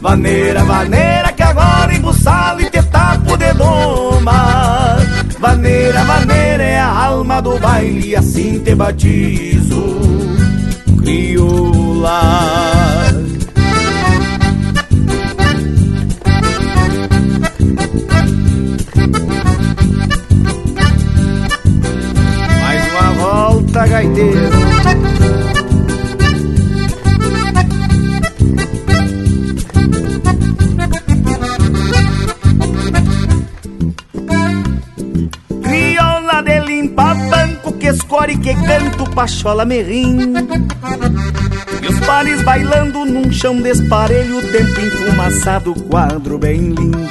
Vaneira, vaneira que agora embuçado e te tapo de doma Vaneira, vaneira é a alma do baile assim te batizo. Crioula Mais uma volta, gaiteiro. Que canto pachola merrim. E os pares bailando num chão desparelho, tempo enfumaçado, quadro bem lindo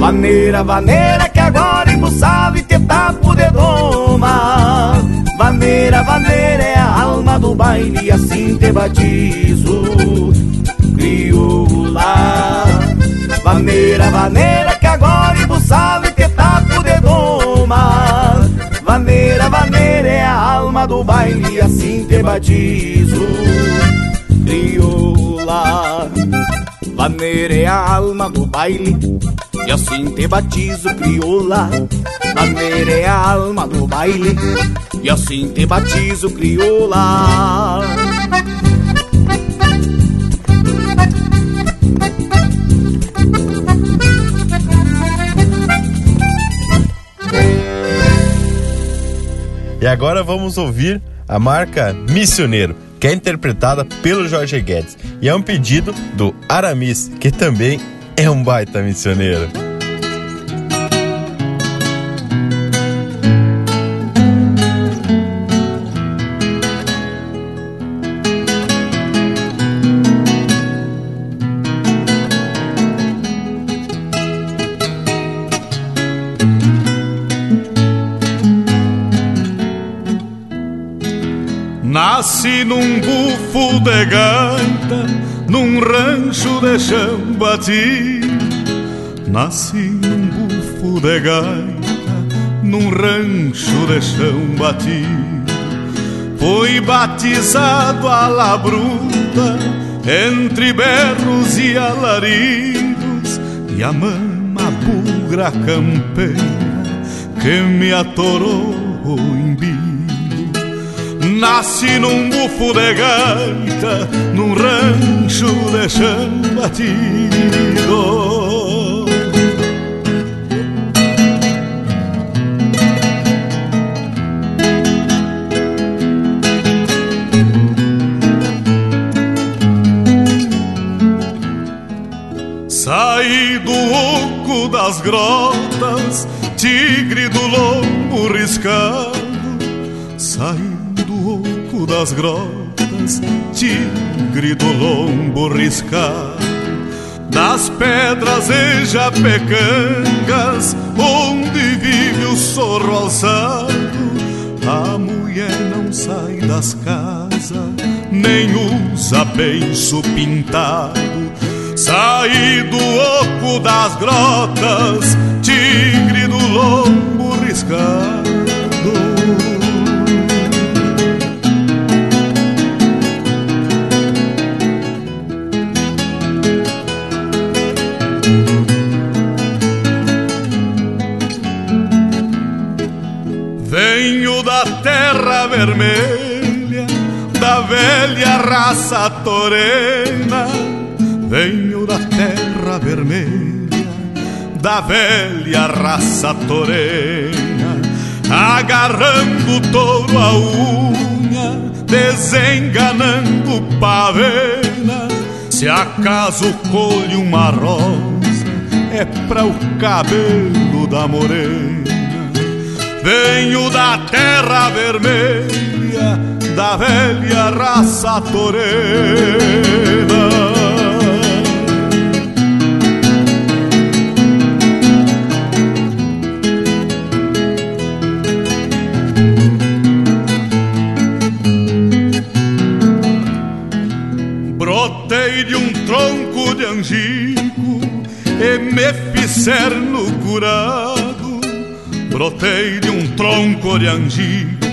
Vaneira, vaneira que agora embuçado e te tapo de doma Vaneira, vaneira é a alma do baile e assim te batizo. Crioula. Vaneira, vaneira que agora embuçado e te tapo de doma Vaneira, vaneira é a alma do baile e assim te batizo. Crioula. Vaneira é a alma do baile e assim te batizo, crioula. Maneira é a alma do baile. E assim te batizo, crioula. E agora vamos ouvir a marca Missioneiro, que é interpretada pelo Jorge Guedes. E é um pedido do Aramis, que também é um baita missioneiro. Nasci num bufo de gaita num rancho de chão batido. Nasci num bufo de gaita, num rancho de chão batido. Fui batizado à la bruta, entre berros e alaridos, e a mama bugra campeira que me atorou. Nasci num bufo de gaita, num rancho de chão batido. Saí do oco das grotas, tigre do lombo riscado. Das grotas, tigre do lombo riscado. Das pedras e japecangas, onde vive o sorro alçado. A mulher não sai das casas, nem usa beiço pintado. Saí do oco das grotas, tigre do lombo riscado. Venho da terra vermelha, da velha raça torena. Venho da terra vermelha, da velha raça torena, agarrando o touro a unha, desenganando pavena. Se acaso colhe uma rosa, é para o cabelo da morena. Venho da terra vermelha, da velha raça torena. Me fizer no curado. Brotei de um tronco de angico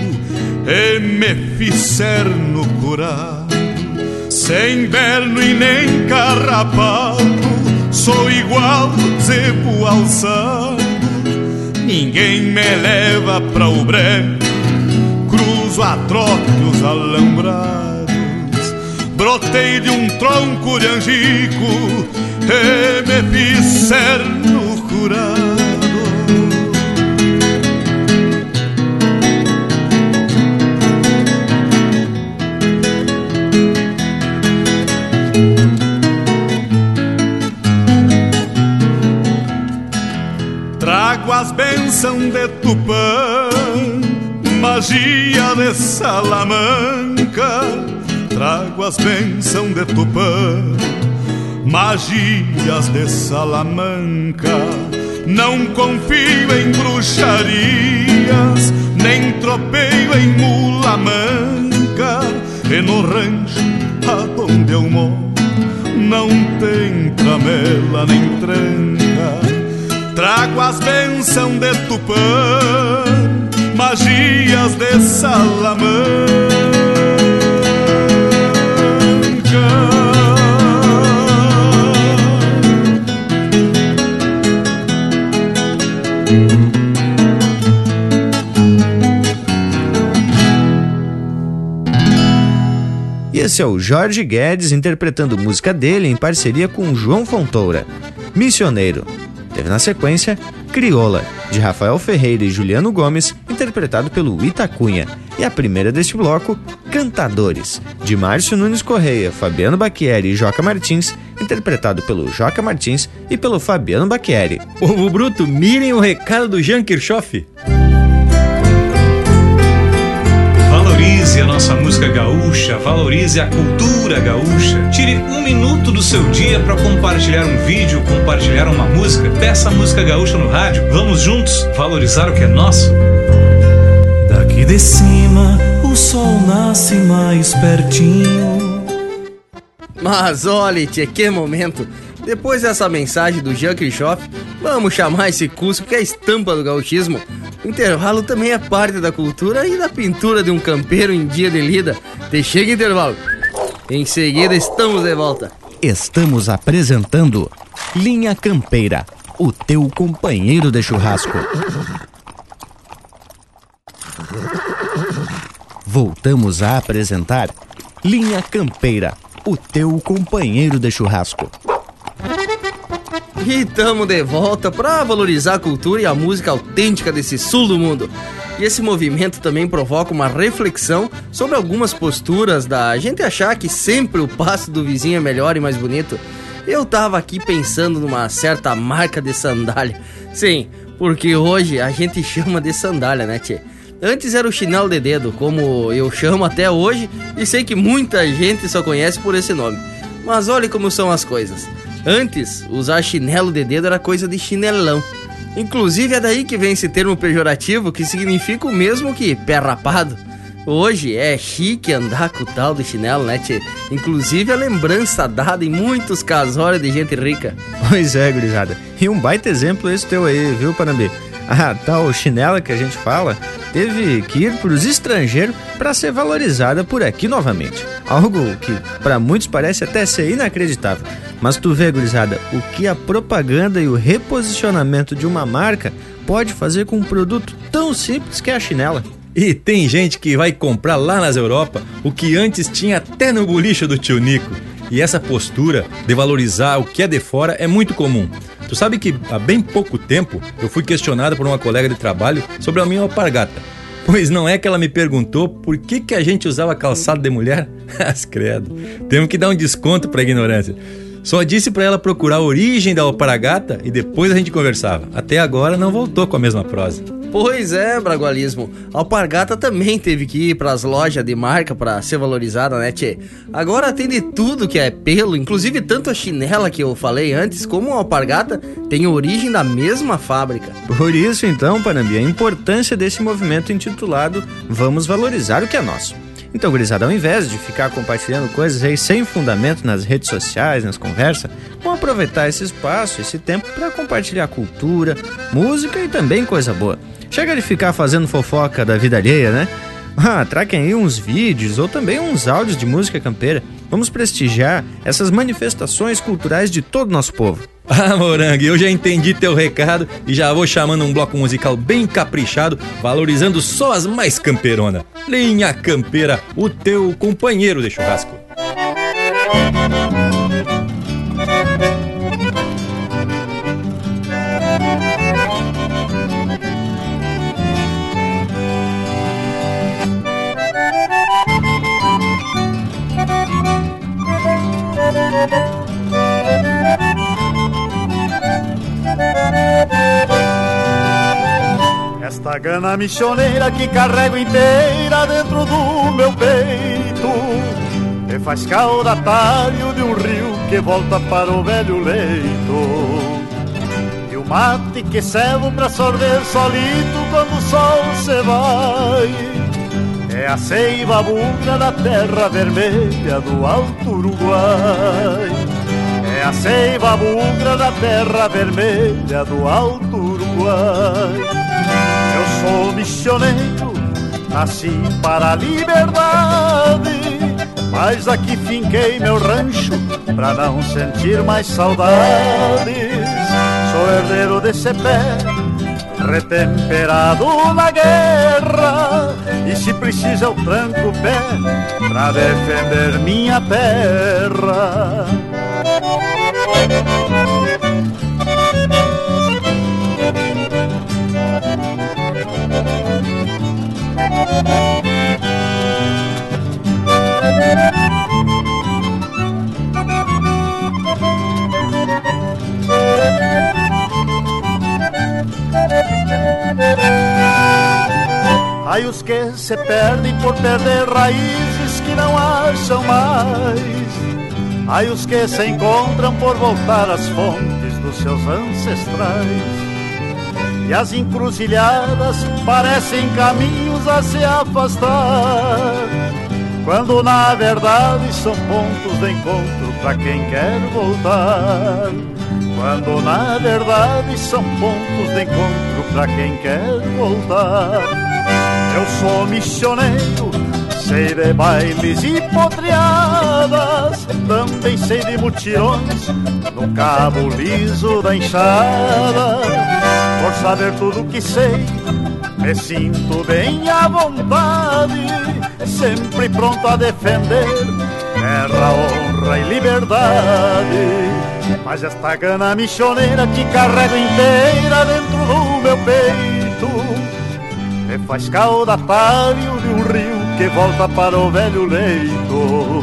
e me fizer no curado. Sem inverno e nem carrapato, sou igual zebo alçado. Ninguém me leva pra o cruzo a trote os alambrados. Brotei de um tronco de angico e me fizer no curado. Trago as bênçãos de Tupã, magia de Salamanca. Trago as bênçãos de Tupã, magias de Salamanca. Não confio em bruxarias, nem tropeio em mula manca. E no rancho aonde eu moro, não tem tramela nem tranca. Trago as bênçãos de Tupã, magias de Salamanca. Esse é o Jorge Guedes interpretando música dele em parceria com João Fontoura. Missioneiro. Teve na sequência Crioula, de Rafael Ferreira e Juliano Gomes, interpretado pelo Itacunha. E a primeira deste bloco, Cantadores, de Márcio Nunes Correia, Fabiano Bacchieri e Joca Martins, interpretado pelo Joca Martins e pelo Fabiano Bacchieri. Povo bruto, mirem o recado do Jean Kirchhoff. Valorize a nossa música gaúcha, valorize a cultura gaúcha. Tire um minuto do seu dia para compartilhar um vídeo, compartilhar uma música. Peça a música gaúcha no rádio. Vamos juntos valorizar o que é nosso. Aqui de cima o sol nasce mais pertinho. Mas olha, tchê, que momento! Depois dessa mensagem do Jean Kirchhoff, vamos chamar esse curso que é a estampa do gauchismo. O intervalo também é parte da cultura e da pintura de um campeiro em dia de lida. Te chega intervalo. Em seguida estamos de volta. Estamos apresentando Linha Campeira, o teu companheiro de churrasco. Voltamos a apresentar Linha Campeira, o teu companheiro de churrasco. E tamo de volta para valorizar a cultura e a música autêntica desse sul do mundo. E esse movimento também provoca uma reflexão sobre algumas posturas da gente achar que sempre o passo do vizinho é melhor e mais bonito. Eu tava aqui pensando numa certa marca de sandália. Sim, porque hoje a gente chama de sandália, né, tchê? Antes era o chinelo de dedo, como eu chamo até hoje, e sei que muita gente só conhece por esse nome. Mas olhe como são as coisas. Antes, usar chinelo de dedo era coisa de chinelão. Inclusive é daí que vem esse termo pejorativo que significa o mesmo que pé rapado. Hoje é chique andar com o tal de chinelo, né, tchê? Inclusive a lembrança dada em muitos casórios de gente rica. Pois é, gurizada. E um baita exemplo esse teu aí, viu, Panambi? A tal chinela que a gente fala teve que ir para os estrangeiros para ser valorizada por aqui novamente. Algo que para muitos parece até ser inacreditável. Mas tu vê, gurizada, o que a propaganda e o reposicionamento de uma marca pode fazer com um produto tão simples que é a chinela. E tem gente que vai comprar lá nas Europa o que antes tinha até no bolicho do tio Nico. E essa postura de valorizar o que é de fora é muito comum. Tu sabe que há bem pouco tempo eu fui questionado por uma colega de trabalho sobre a minha alpargata. Pois não é que ela me perguntou por que, que a gente usava calçado de mulher? As credo. Temos que dar um desconto pra ignorância. Só disse para ela procurar a origem da alpargata e depois a gente conversava. Até agora não voltou com a mesma prosa. Pois é, Bragualismo. A Alpargata também teve que ir pras lojas de marca para ser valorizada, né, tchê? Agora tem de tudo que é pelo, inclusive tanto a chinela que eu falei antes, como a Alpargata tem origem da mesma fábrica. Por isso, então, Panambi, a importância desse movimento intitulado Vamos Valorizar o que é Nosso. Então, gurizada, ao invés de ficar compartilhando coisas aí sem fundamento nas redes sociais, nas conversas, vamos aproveitar esse espaço, esse tempo para compartilhar cultura, música e também coisa boa. Chega de ficar fazendo fofoca da vida alheia, né? Ah, traquem aí uns vídeos ou também uns áudios de música campeira. Vamos prestigiar essas manifestações culturais de todo o nosso povo. Ah, Morangue, eu já entendi teu recado e já vou chamando um bloco musical bem caprichado, valorizando só as mais camperonas. Linha Campeira, o teu companheiro de churrasco. Esta gana missioneira que carrego inteira dentro do meu peito. Me faz caudatário de um rio que volta para o velho leito. E o mate que servo pra sorver solito quando o sol se vai. É a seiva bugra da terra vermelha do Alto Uruguai. É a seiva bugra da terra vermelha do Alto Uruguai sou missioneiro, nasci para a liberdade. Mas aqui finquei meu rancho pra não sentir mais saudades. Sou herdeiro desse pé, retemperado na guerra. E se precisa eu tranco o pé pra defender minha terra. Ai, os que se perdem por perder raízes que não acham mais. Ai, os que se encontram por voltar às fontes dos seus ancestrais. e as encruzilhadas parecem caminhos a se afastar. Quando na verdade são pontos de encontro para quem quer voltar. Quando na verdade são pontos de encontro para quem quer voltar. Eu sou missioneiro, sei de bailes e potreadas, também sei de mutirões no cabo liso da enxada. Por saber tudo que sei, me sinto bem à vontade, sempre pronto a defender terra, honra e liberdade. Mas esta gana missioneira que carrego inteira dentro do meu peito me faz caudatário de um rio que volta para o velho leito.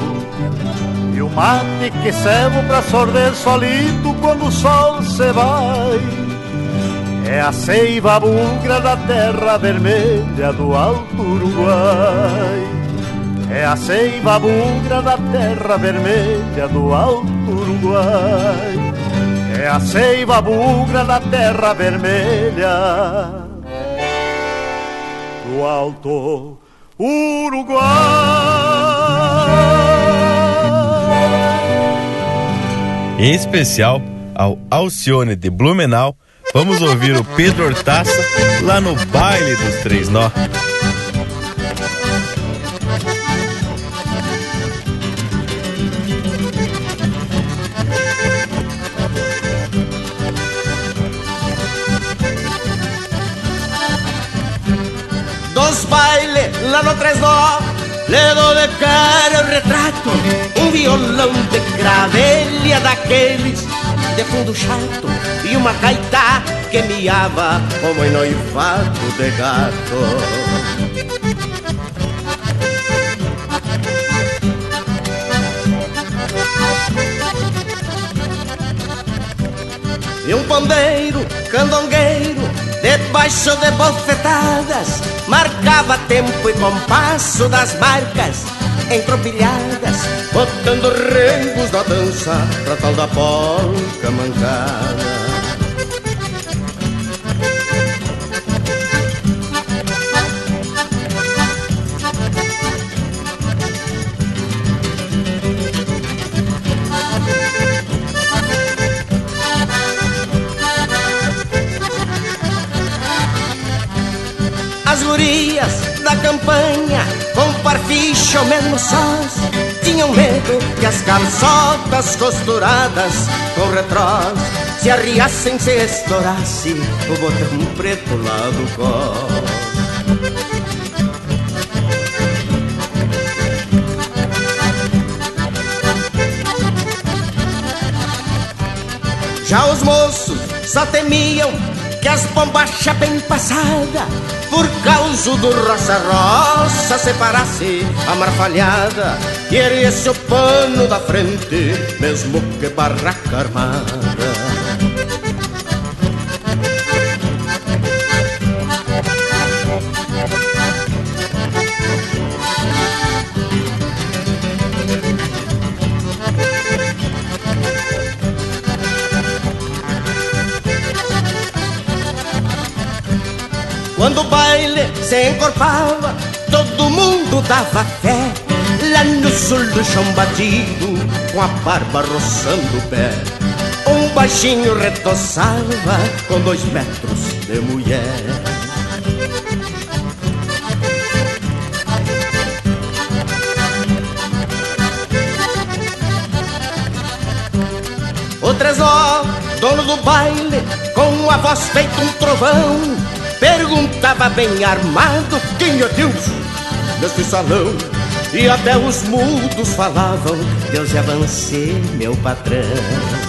E o mate que servo pra sorver solito quando o sol se vai. É a seiva bugra da terra vermelha do Alto Uruguai. É a seiva bugra da terra vermelha do Alto Uruguai. É a seiva bugra da terra vermelha do Alto Uruguai. Em especial ao Alcione de Blumenau, vamos ouvir o Pedro Hortaça lá no baile dos Três Nó. Dos bailes lá no Três Nó Le dou de cara o retrato Um violão de gravelha daqueles De fundo chato E uma gaita que miava Como em noivado de gato. E um pandeiro candongueiro Debaixo de bofetadas Marcava tempo e compasso das marcas Entropilhadas Botando rengos na dança Pra tal da polca mancada As gurias da campanha Com parficho mesmo sós. Tinham medo que as calçotas costuradas Com retrós Se arriassem, se estourasse O botão preto lá do cós Já os moços só temiam que as bombachas bem passada Por causa do roça-roça separasse a marfalhada E erguesse o pano da frente, mesmo que barraca armada se encorpava, todo mundo dava fé. Lá no sul do chão batido, com a barba roçando o pé. Um baixinho retoçava com dois metros de mulher. O Tresó, dono do baile, com a voz feita um trovão, perguntava bem armado quem é Deus neste salão. E até os mudos falavam, Deus é você, meu patrão.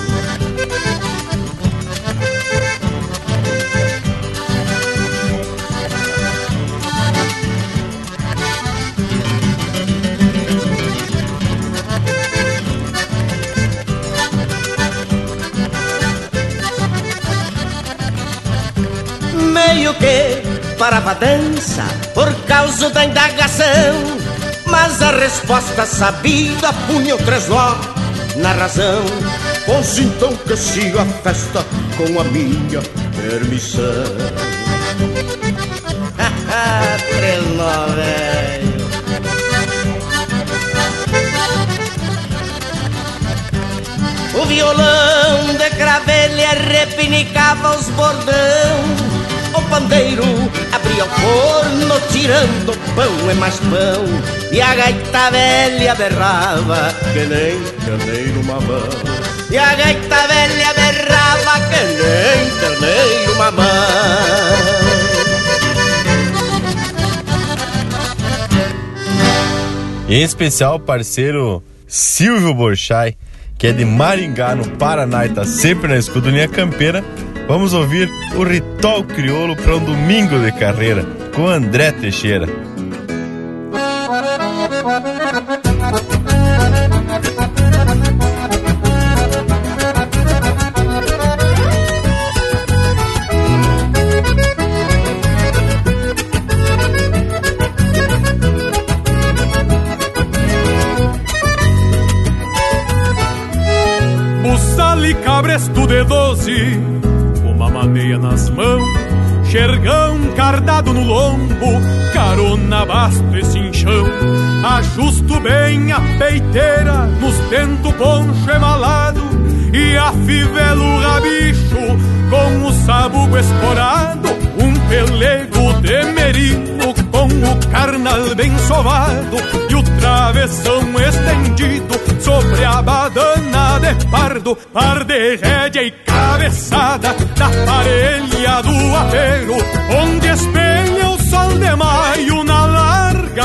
Dança por causa da indagação Mas a resposta sabida punha o tresó na razão. Pois então que siga a festa com a minha permissão. Trenó, velho. O violão de cravelha repinicava os bordão o pandeiro abria o forno tirando pão e mais pão. E a gaita velha berrava que nem carneiro mamão. E a gaita velha berrava que nem carneiro mamão. Em especial parceiro Silvio Borchai, que é de Maringá, no Paraná e tá sempre na escudolinha campeira, vamos ouvir o Ritual Crioulo para um domingo de carreira, com André Teixeira. Basto e. Ajusto bem a peiteira nos tento poncho emalado e afivelo o rabicho com o sabugo esporado, um pelego de merino com o carnal bem sovado e o travessão estendido sobre a badana de pardo, par de rédea e cabeçada da parelha do apeiro, onde espelha o sol de maio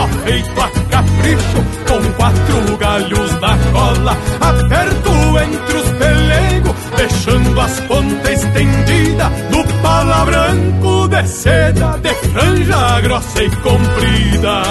nó feito a capricho com quatro galhos na cola. Aperto entre os pelegos, deixando as pontas estendidas do pala branco de seda, de franja grossa e comprida.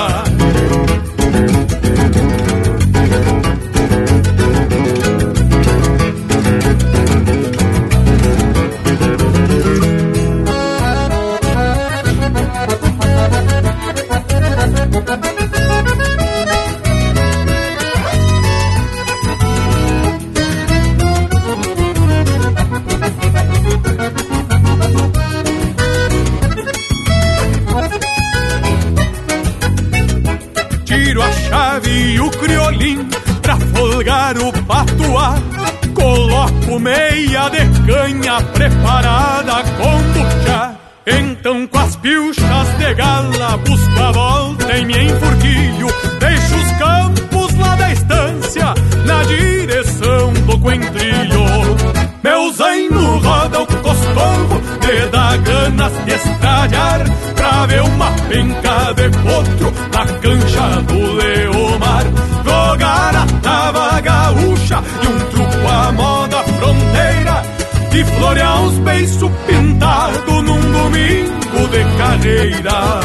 Meia de canha preparada com buchá. Então com as pilchas de gala busco a volta em me enfurquilho. Deixo os campos lá da estância na direção do coentrilho. Meu zaino roda o costorro, me dá ganas de estralhar Pra ver uma penca de potro na cancha do Leomar Jogar a tava gaúcha e um E florear uns beiços pintados num domingo de carreira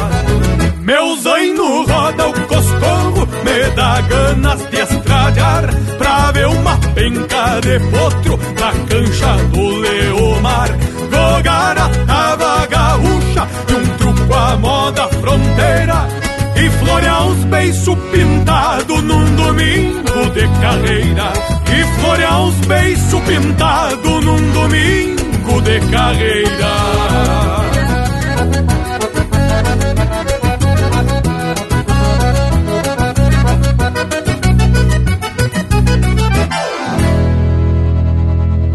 meu zaino roda o coscorro, me dá ganas de estralhar Pra ver uma penca de potro na cancha do Leomar. Jogar a tava gaúcha e um truco à moda fronteira E florear uns beiços pintados num domingo de carreira Florear uns beiços pintados num domingo de carreira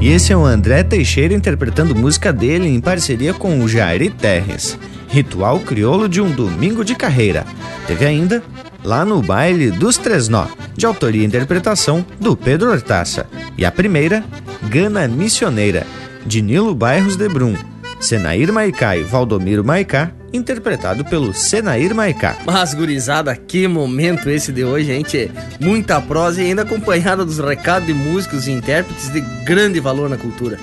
E esse é o André Teixeira interpretando música dele em parceria com o Jairi Terres. Ritual Crioulo de um Domingo de Carreira. Teve ainda Lá no Baile dos Três Nó, de autoria e interpretação do Pedro Hortaça. E a primeira, Gana Missioneira, de Nilo Bairros de Brum, Senair Maicá e Valdomiro Maicá interpretado pelo Senair Maicá. Mas, gurizada, que momento esse de hoje, gente. Muita prosa e ainda acompanhada dos recados de músicos e intérpretes de grande valor na cultura.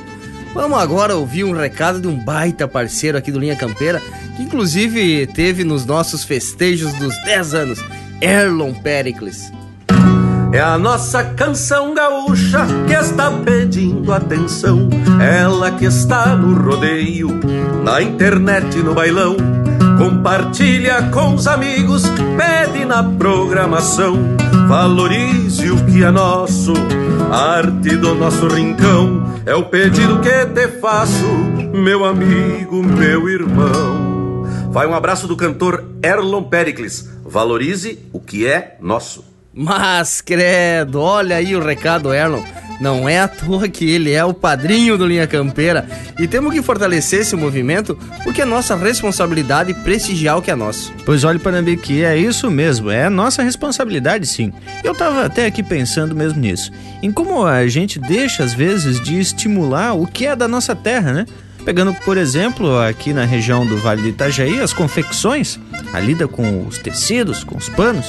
Vamos agora ouvir um recado de um baita parceiro aqui do Linha Campeira, que inclusive teve nos nossos festejos dos 10 anos, Erlon Pericles. É a nossa canção gaúcha que está pedindo atenção. Ela que está no rodeio, na internet, no bailão. Compartilha com os amigos, pede na programação. Valorize o que é nosso, a arte do nosso rincão. É o pedido que te faço, meu amigo, meu irmão. Vai um abraço do cantor Erlon Pericles. Valorize o que é nosso. Mas, credo, olha aí o recado, Erlon. Não é à toa que ele é o padrinho do Linha Campeira. E temos que fortalecer esse movimento porque é nossa responsabilidade prestigiar o que é nosso. Pois olha, Panambique, é isso mesmo, é nossa responsabilidade sim. Eu tava até aqui pensando mesmo nisso. Em como a gente deixa, às vezes, de estimular o que é da nossa terra, né? Pegando, por exemplo, aqui na região do Vale do Itajaí, as confecções, a lida com os tecidos, com os panos.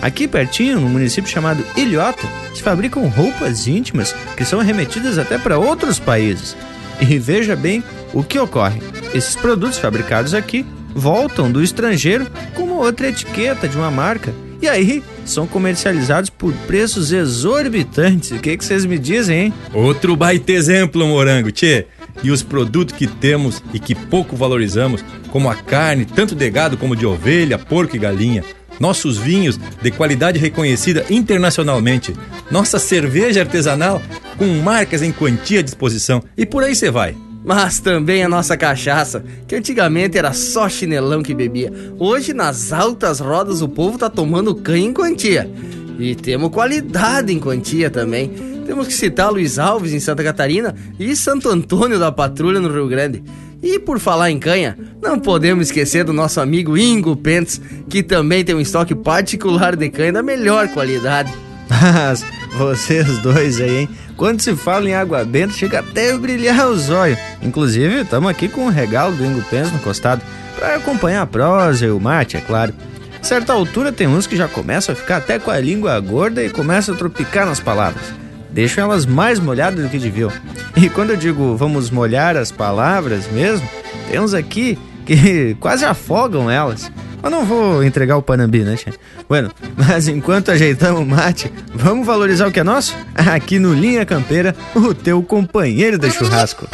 Aqui pertinho, no município chamado Ilhota, se fabricam roupas íntimas que são remetidas até para outros países. E veja bem o que ocorre: esses produtos fabricados aqui voltam do estrangeiro com uma outra etiqueta de uma marca e aí são comercializados por preços exorbitantes. O que, que vocês me dizem, hein? Outro baita exemplo, morango, tchê. E os produtos que temos e que pouco valorizamos, como a carne, tanto de gado como de ovelha, porco e galinha, nossos vinhos de qualidade reconhecida internacionalmente, nossa cerveja artesanal com marcas em quantia à disposição e por aí você vai. Mas também a nossa cachaça, que antigamente era só chinelão que bebia. Hoje, nas altas rodas, o povo tá tomando canha em quantia. E temos qualidade em quantia também. Temos que citar Luiz Alves em Santa Catarina e Santo Antônio da Patrulha no Rio Grande. E por falar em canha, não podemos esquecer do nosso amigo Ingo Pentes, que também tem um estoque particular de canha da melhor qualidade. Mas vocês dois aí, hein? Quando se fala em água benta, chega até a brilhar os olhos. Inclusive, estamos aqui com um regalo do Ingo Pentes no costado, para acompanhar a prosa e o mate, é claro. A certa altura tem uns que já começam a ficar até com a língua gorda e começam a tropicar nas palavras deixam elas mais molhadas do que deviam. E quando eu digo vamos molhar as palavras mesmo, tem uns aqui que quase afogam elas. Eu não vou entregar o Panambi, né, Tia? Bueno, mas enquanto ajeitamos o mate, vamos valorizar o que é nosso? Aqui no Linha Campeira, o teu companheiro de churrasco.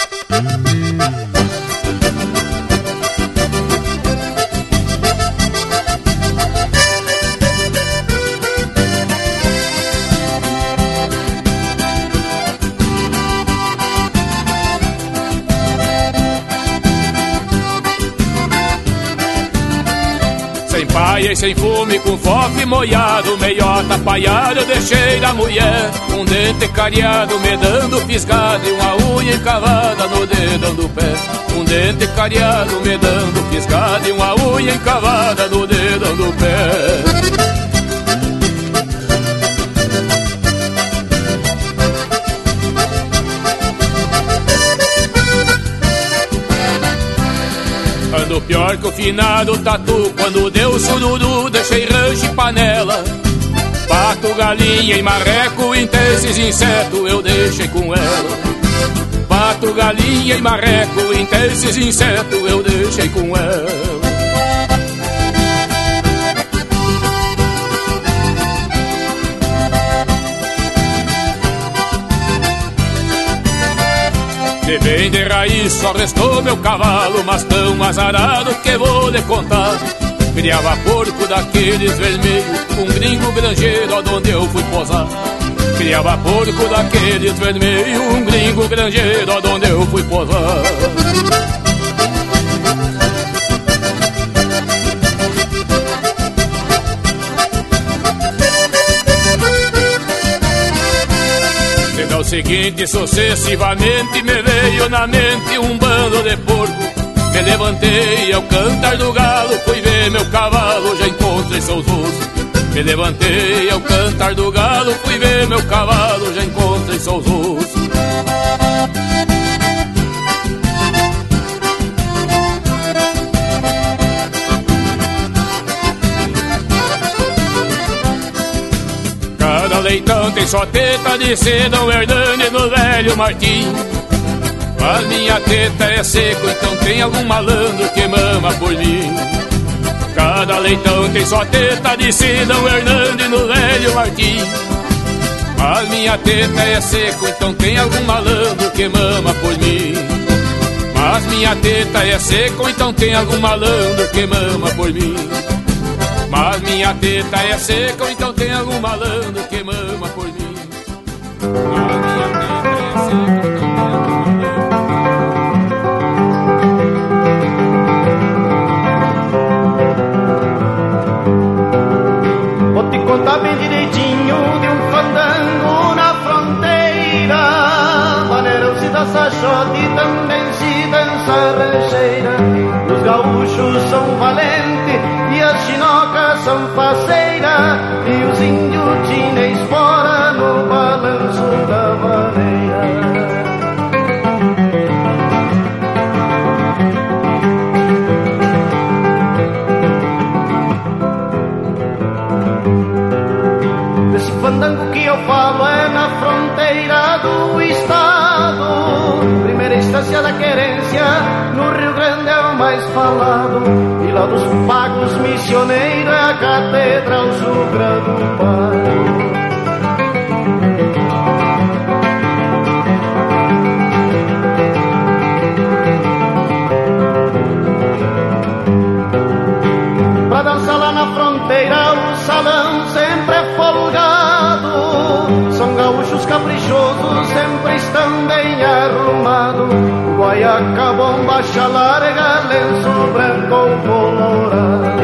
Paia sem fume, com fofe molhado, meiota eu deixei da mulher. Um dente cariado, me dando e uma unha encavada no dedão do pé. Um dente cariado, me dando e uma unha encavada no dedão do pé. Pior que o finado tatu Quando deu sururu deixei rancho e panela. Pato, galinha e marreco Intensos insetos eu deixei com ela. Pato, galinha e marreco Intensos insetos eu deixei com ela De bem de raiz só restou meu cavalo, mas tão azarado que vou lhe contar. Criava porco daqueles vermelhos, um gringo granjeiro onde eu fui posar. Criava porco daqueles vermelhos, um gringo granjeiro onde eu fui posar. seguinte, sucessivamente me veio na mente um bando de porco. Me levantei ao cantar do galo, fui ver meu cavalo, já encontrei seus ossos. Me levantei ao cantar do galo, fui ver meu cavalo, já encontrei seus ossos. Cada leitão tem sua teta de seda, um herdane no velho Martim. Mas minha teta é seco, então tem algum malandro que mama por mim. Cada leitão tem só teta de seda, um Hernani no velho Martim. Mas minha teta é seco, então tem algum malandro que mama por mim. Mas minha teta é seco, então tem algum malandro que mama por mim. Mas minha teta é seca, então tem algum malandro que mama por mim. Gaúchos são valentes e as chinocas são faceiras. E os índios tinham mais falado. E lá dos pagos missioneiros é a catedral sucra do Pai. Pra dançar lá na fronteira o salão sempre é folgado São gaúchos caprichosos, sempre estão bem arrumados Guaiaca, bomba, larga, lenço branco colorado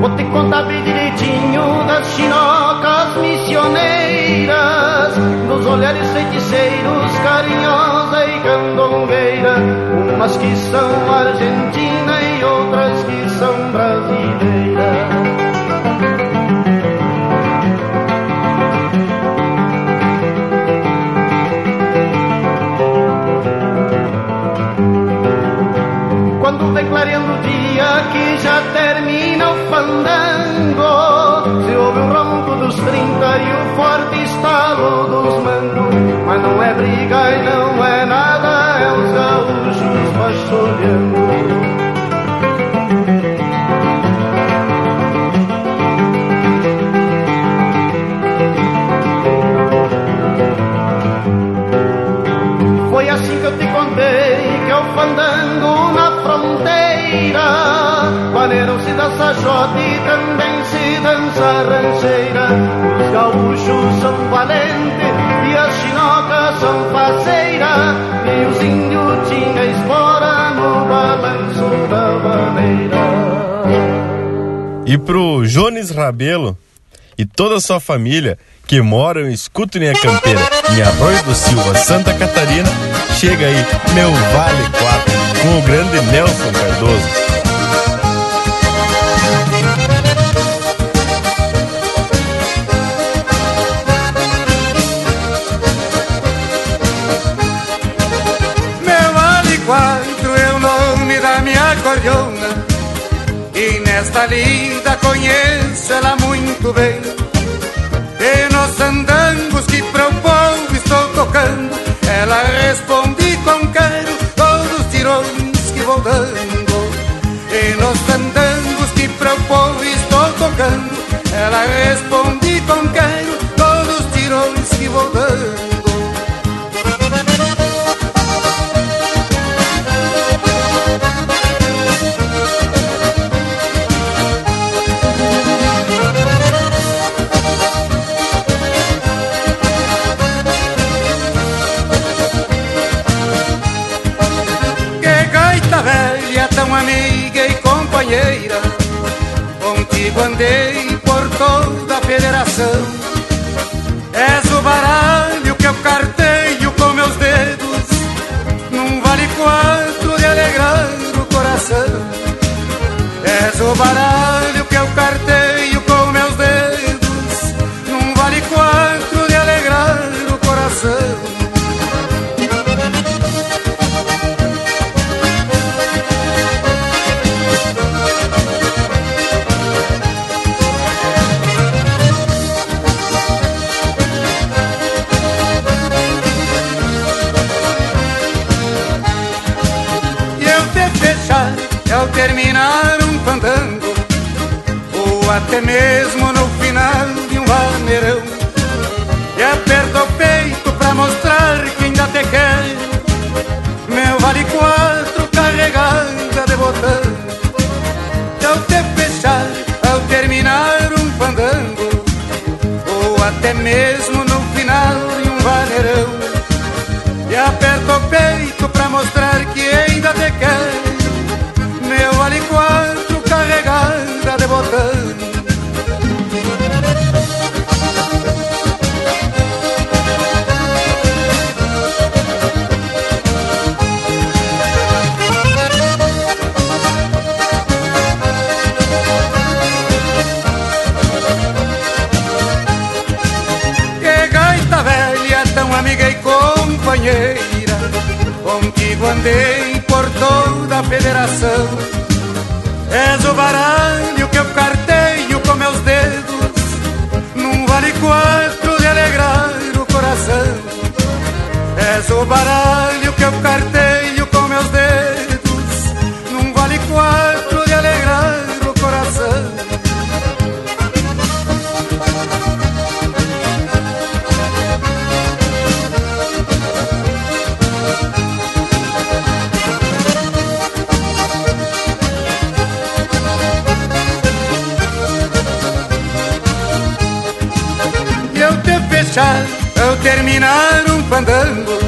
Vou te contar bem direitinho das chinocas missioneiras, dos olhares feiticeiros, carinhosa e candongueira, umas que são Mas não é briga e não é nada, é os gaúchos pastoreando Foi assim que eu te contei que é o fandango na fronteira. Maneiram-se dança jote e também se dança rancheira. Os gaúchos são valentes E tinham espora no balanço da maneira. E pro Jones Rabelo e toda a sua família que moram e escutam a campeira em Arroio do Silva, Santa Catarina, chega aí meu Vale 4 com o grande Nelson Cardoso. Vale quatro é o nome da minha cordiona E nesta lida conheço ela muito bem. E nos andangos que pro povo estou tocando. Ela responde com quero todos os tirões que vou dando. E nos andangos que pro povo estou tocando. Ela responde com quero Baralho que eu carteio com meus dedos, num vale quatro de alegrar o coração. terminar até mesmo no final de um vaneirão. E aperta o peito pra mostrar que ainda te quer. Meu vale quatro carregada de botão. Ao te fechar, ao terminar um fandango, ou até mesmo no final de um vaneirão. E aperta o peito pra mostrar federação. És o baralho que eu carteio com meus dedos. Num vale quatro de alegrar o coração. És o baralho que eu carteio fechar, ao terminar um fandango.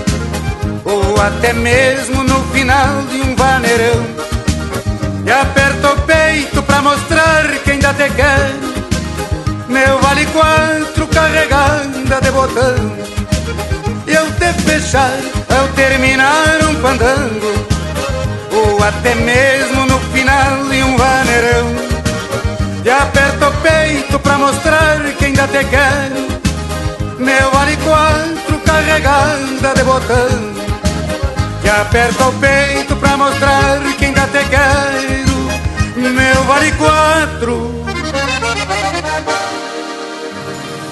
Ou até mesmo no final de um vaneirão. E aperto o peito pra mostrar que ainda te quero. Meu vale quatro carregada de botão. E eu te fechar, ao terminar um fandango. Ou até mesmo no final de um vaneirão. E aperto o peito pra mostrar que ainda te quero Meu vale quatro carregada de botão. E aperto o peito pra mostrar que ainda te quero. Meu vale quatro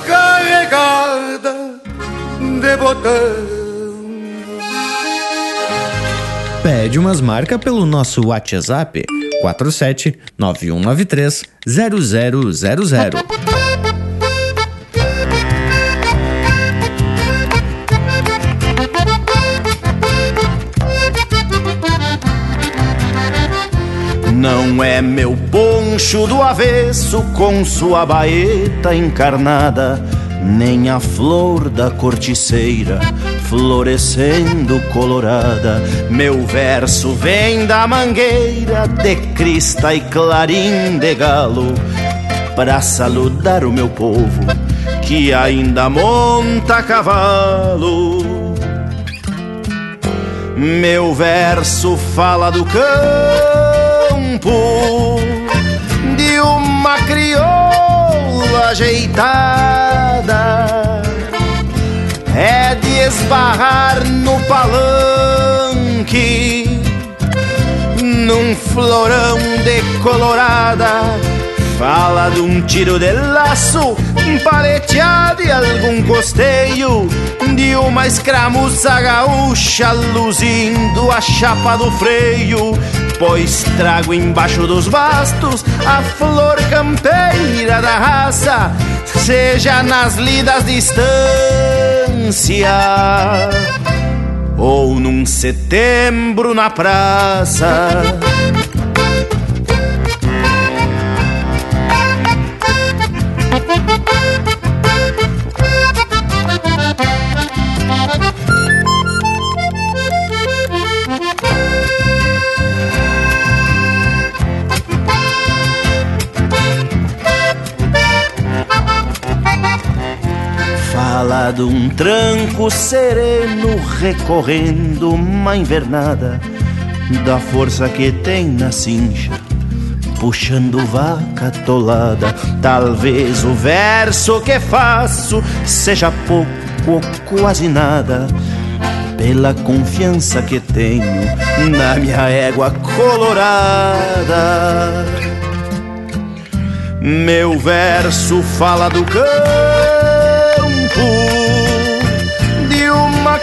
Carregada de botão. Pede umas marcas pelo nosso WhatsApp 47 9193 0000. Não é meu poncho do avesso com sua baeta encarnada, nem a flor da corticeira florescendo colorada. Meu verso vem da mangueira de crista e clarim de galo, pra saludar o meu povo que ainda monta cavalo. Meu verso fala do campo de uma crioula ajeitada. É de esbarrar no palanque, num florão de colorada. Fala de um tiro de laço, paleteado e algum costeio De uma escramuça gaúcha luzindo a chapa do freio Pois trago embaixo dos bastos a flor campeira da raça Seja nas lidas distância Ou num setembro na praça Um tranco sereno recorrendo uma invernada Da força que tem na cincha Puxando vaca tolada Talvez o verso que faço Seja pouco ou quase nada Pela confiança que tenho Na minha égua colorada. Meu verso fala do campo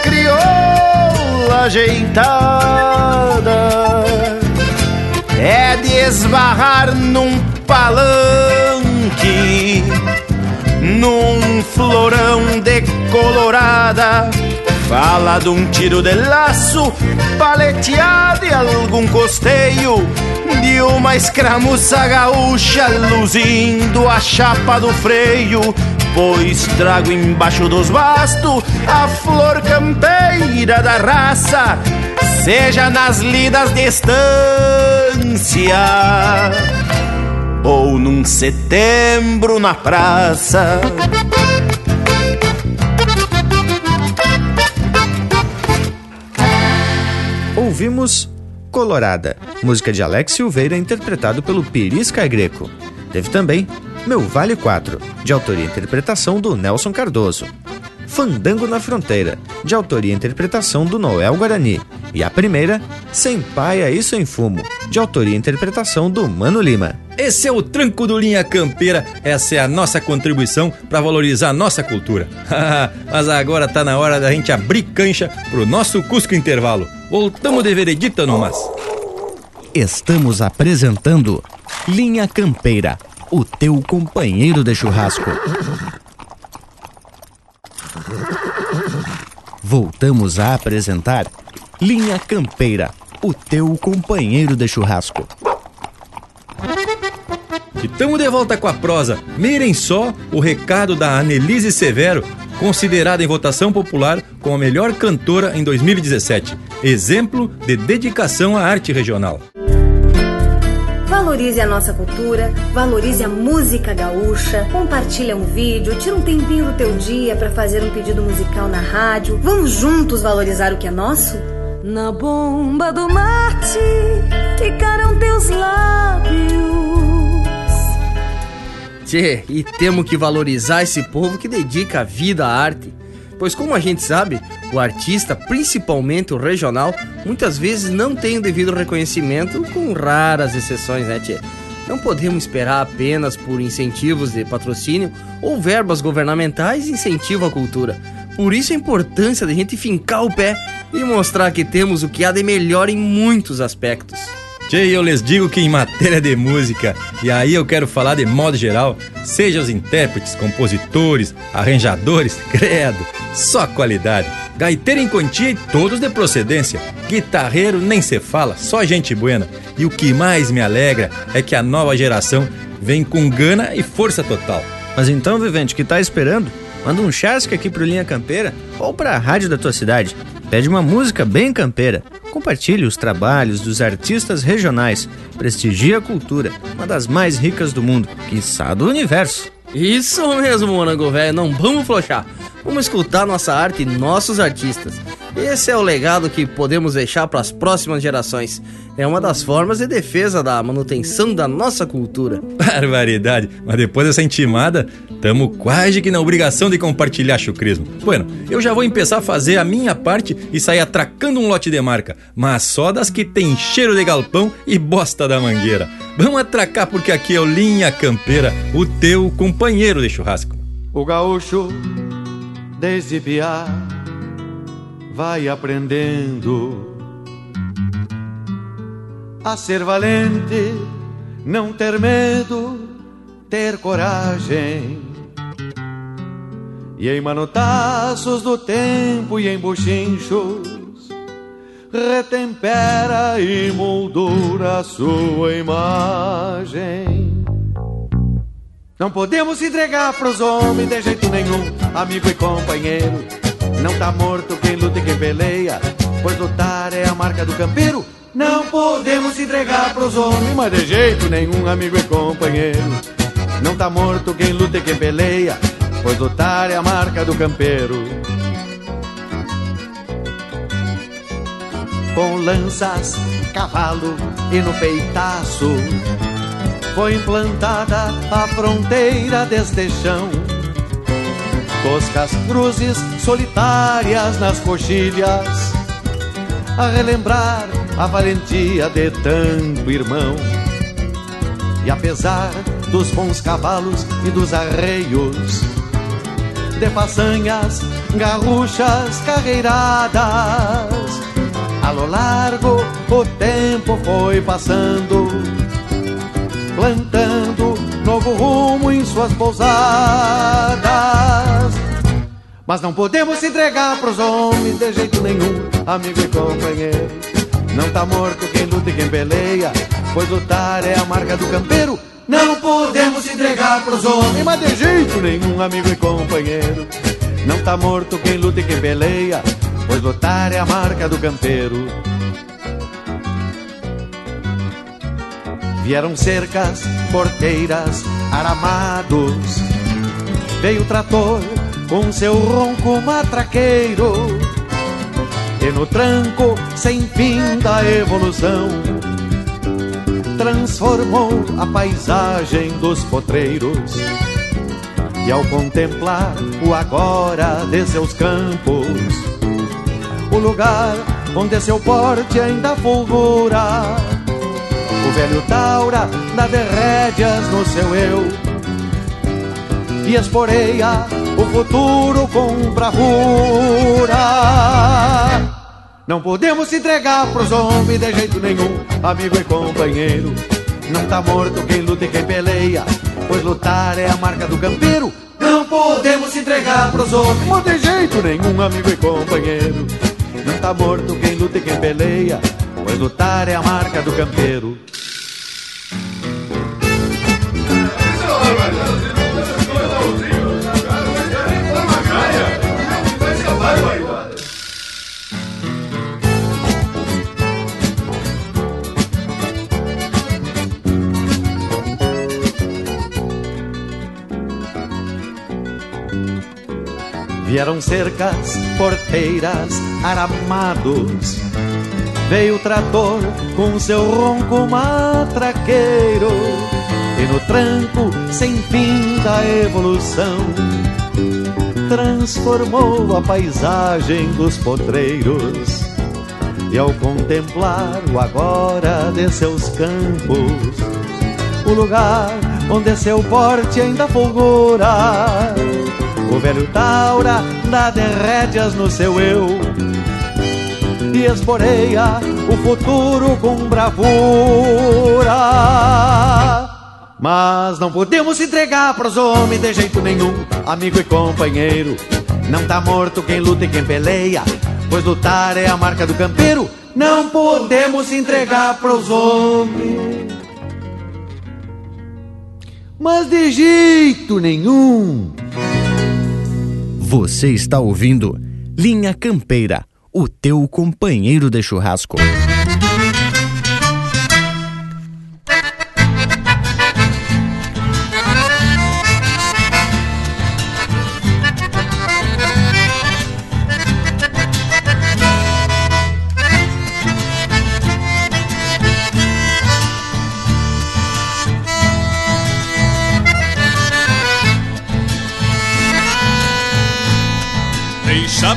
crioula ajeitada é de esbarrar num palanque num florão de colorada. Fala de um tiro de laço, paleteado e algum costeio de uma escramuça gaúcha, luzindo a chapa do freio. Pois trago embaixo dos bastos a flor campeira da raça, seja nas lidas de estância ou num setembro na praça. Ouvimos Colorada, música de Alex Silveira interpretado pelo Pirisca Greco. Teve também Meu Vale 4, de autoria e interpretação do Nelson Cardoso. Fandango na Fronteira, de autoria e interpretação do Noel Guarani. E a primeira, Sem Paia e Sem Fumo, de autoria e interpretação do Mano Lima. Esse é o Tranco do Linha Campeira, essa é a nossa contribuição para valorizar a nossa cultura. Mas agora tá na hora da gente abrir cancha pro nosso Cusco Intervalo. Voltamos de veredita no mas. Estamos apresentando Linha Campeira, o teu companheiro de churrasco. Voltamos a apresentar Linha Campeira, o teu companheiro de churrasco. E tamo de volta com a prosa. Mirem só o recado da Anelise Severo, considerada em votação popular como a melhor cantora em 2017. Exemplo de dedicação à arte regional. Valorize a nossa cultura, valorize a música gaúcha, compartilha um vídeo, tira um tempinho do teu dia para fazer um pedido musical na rádio. Vamos juntos valorizar o que é nosso? Na bomba do mate ficaram teus lábios. Tchê, e temos que valorizar esse povo que dedica a vida à arte. Pois, como a gente sabe, o artista, principalmente o regional, muitas vezes não tem o devido reconhecimento, com raras exceções, né, Tchê? Não podemos esperar apenas por incentivos de patrocínio ou verbas governamentais incentivo à cultura. Por isso a importância de a gente fincar o pé e mostrar que temos o que há de melhor em muitos aspectos. Tchê, eu lhes digo que em matéria de música, e aí eu quero falar de modo geral, seja os intérpretes, compositores, arranjadores, credo, só qualidade. Gaiteiro em quantia e todos de procedência. Guitarreiro nem se fala, só gente buena. E o que mais me alegra é que a nova geração vem com gana e força total. Mas então, Vivente, que tá esperando? Manda um chasque aqui pro Linha Campeira ou pra rádio da tua cidade. Pede uma música bem campeira. Compartilhe os trabalhos dos artistas regionais. Prestigie a cultura, uma das mais ricas do mundo, quiçá do universo. Isso mesmo, Morango Velho, não vamos flochar. Vamos escutar nossa arte e nossos artistas. Esse é o legado que podemos deixar para as próximas gerações. É uma das formas de defesa da manutenção da nossa cultura. Barbaridade, mas depois dessa intimada, tamo quase que na obrigação de compartilhar chucrismo. Bueno, eu já vou começar a fazer a minha parte e sair atracando um lote de marca, mas só das que tem cheiro de galpão e bosta da mangueira. Vamos atracar porque aqui é o Linha Campeira, o teu companheiro de churrasco. O gaúcho, desde piar, vai aprendendo a ser valente, não ter medo, ter coragem. E em manotaços do tempo e em buchinchos, retempera e moldura a sua imagem. Não podemos entregar pros homens de jeito nenhum, amigo e companheiro. Não tá morto quem luta e quem peleia, pois lutar é a marca do campeiro. Não podemos entregar pros homens, mas de jeito nenhum, amigo e companheiro. Não tá morto quem luta e quem peleia, pois lutar é a marca do campeiro. Com lanças, cavalo e no peitaço foi implantada a fronteira deste chão. Toscas cruzes solitárias nas coxilhas, a relembrar a valentia de tanto irmão. E apesar dos bons cavalos e dos arreios, de façanhas, garruchas, carreiradas, a lo largo o tempo foi passando plantando novo rumo em suas pousadas. Mas não podemos se entregar pros homens de jeito nenhum, amigo e companheiro. Não tá morto quem luta e quem peleia, pois lutar é a marca do campeiro. Não podemos se entregar pros homens, mas de jeito nenhum, amigo e companheiro. Não tá morto quem luta e quem peleia, pois lutar é a marca do campeiro. Vieram cercas, porteiras, aramados. Veio o trator com seu ronco matraqueiro. E no tranco sem fim da evolução, transformou a paisagem dos potreiros. E ao contemplar o agora de seus campos, o lugar onde seu porte ainda fulgura, o velho Taura de rédeas no seu eu e esporeia o futuro com bravura. Não podemos se entregar pros homens de jeito nenhum, amigo e companheiro. Não tá morto quem luta e quem peleia, pois lutar é a marca do campeiro. Não podemos se entregar pros homens, de jeito nenhum, amigo e companheiro. Não tá morto quem luta e quem peleia, pois lutar é a marca do campeiro. Vieram cercas, porteiras, aramados. Veio o trator com seu ronco matraqueiro. E no tranco sem fim da evolução, transformou a paisagem dos potreiros. E ao contemplar o agora de seus campos, o lugar onde seu porte ainda fulgura, o velho Taura dá de rédeas no seu eu e esporeia o futuro com bravura. Mas não podemos entregar pros homens de jeito nenhum, amigo e companheiro. Não tá morto quem luta e quem peleia, pois lutar é a marca do campeiro. Não podemos entregar pros homens, mas de jeito nenhum. Você está ouvindo Linha Campeira, o teu companheiro de churrasco.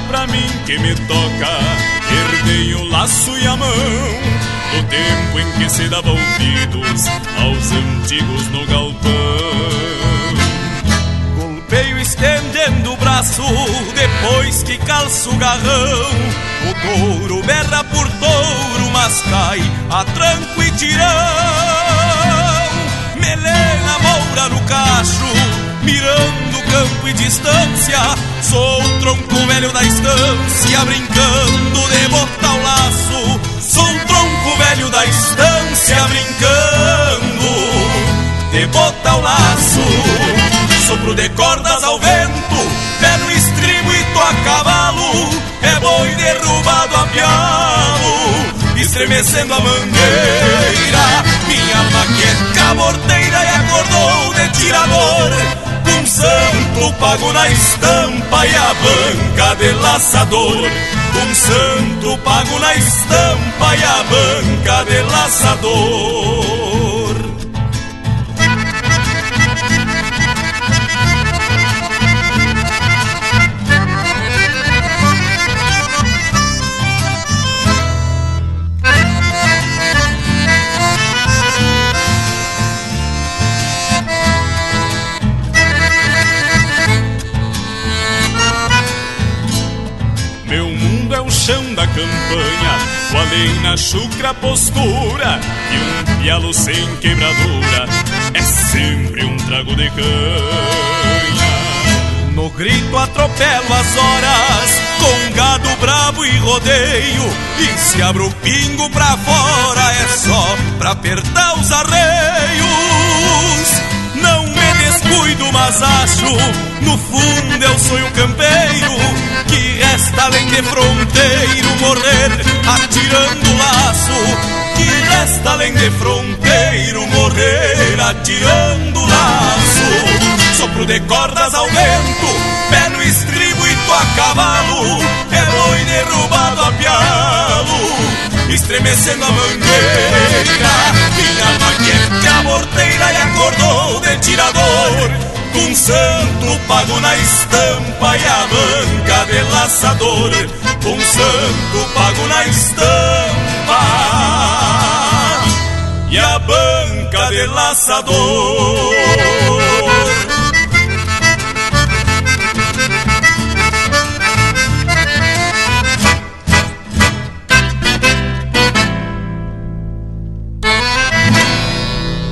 Pra mim que me toca, herdei o laço e a mão do tempo em que se dava ouvidos aos antigos no galpão. Golpeio estendendo o braço depois que calço o garrão. O touro berra por touro, mas cai a tranco e tirão. Melena moura no cacho, mirando campo e distância. Sou o tronco velho da estância, brincando de botar o laço. Sou o tronco velho da estância, brincando de botar o laço. Sopro de cordas ao vento, pé no estribo e tô a cavalo. É boi derrubado a pialo, estremecendo a mangueira. Minha maqueca pago na estampa e a banca de laçador. Um santo pago na estampa e a banca de laçador. O campanha, além na chucra postura, e um pialo sem quebradura é sempre um trago de canha. No grito atropelo as horas, com gado bravo e rodeio, e se abro o pingo pra fora é só pra apertar os descuido, mas acho No fundo eu sou um campeiro Que resta além de fronteiro Morrer atirando laço Que resta além de fronteiro Morrer atirando laço. Sopro de cordas ao vento Pé no estribo e tô a cavalo É boi derrubado a pialo estremecendo a mangueira. Minha maquete a morteira e acordou de tirador. Com santo pago na estampa e a banca de laçador. Com santo pago na estampa e a banca de laçador.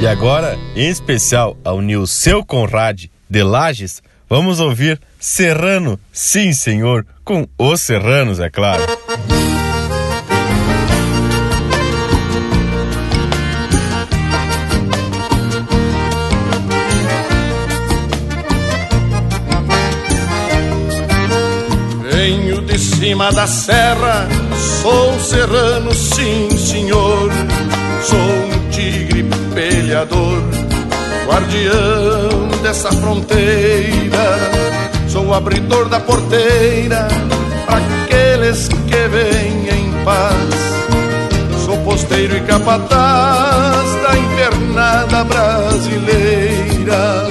E agora, em especial ao Nilceu Conrad de Lages, vamos ouvir Serrano, sim senhor, com os Serranos, é claro. Venho de cima da serra, sou serrano, sim senhor. Sou um tigre peleador, guardião dessa fronteira. Sou abridor da porteira para aqueles que vêm em paz. Sou posteiro e capataz da invernada brasileira.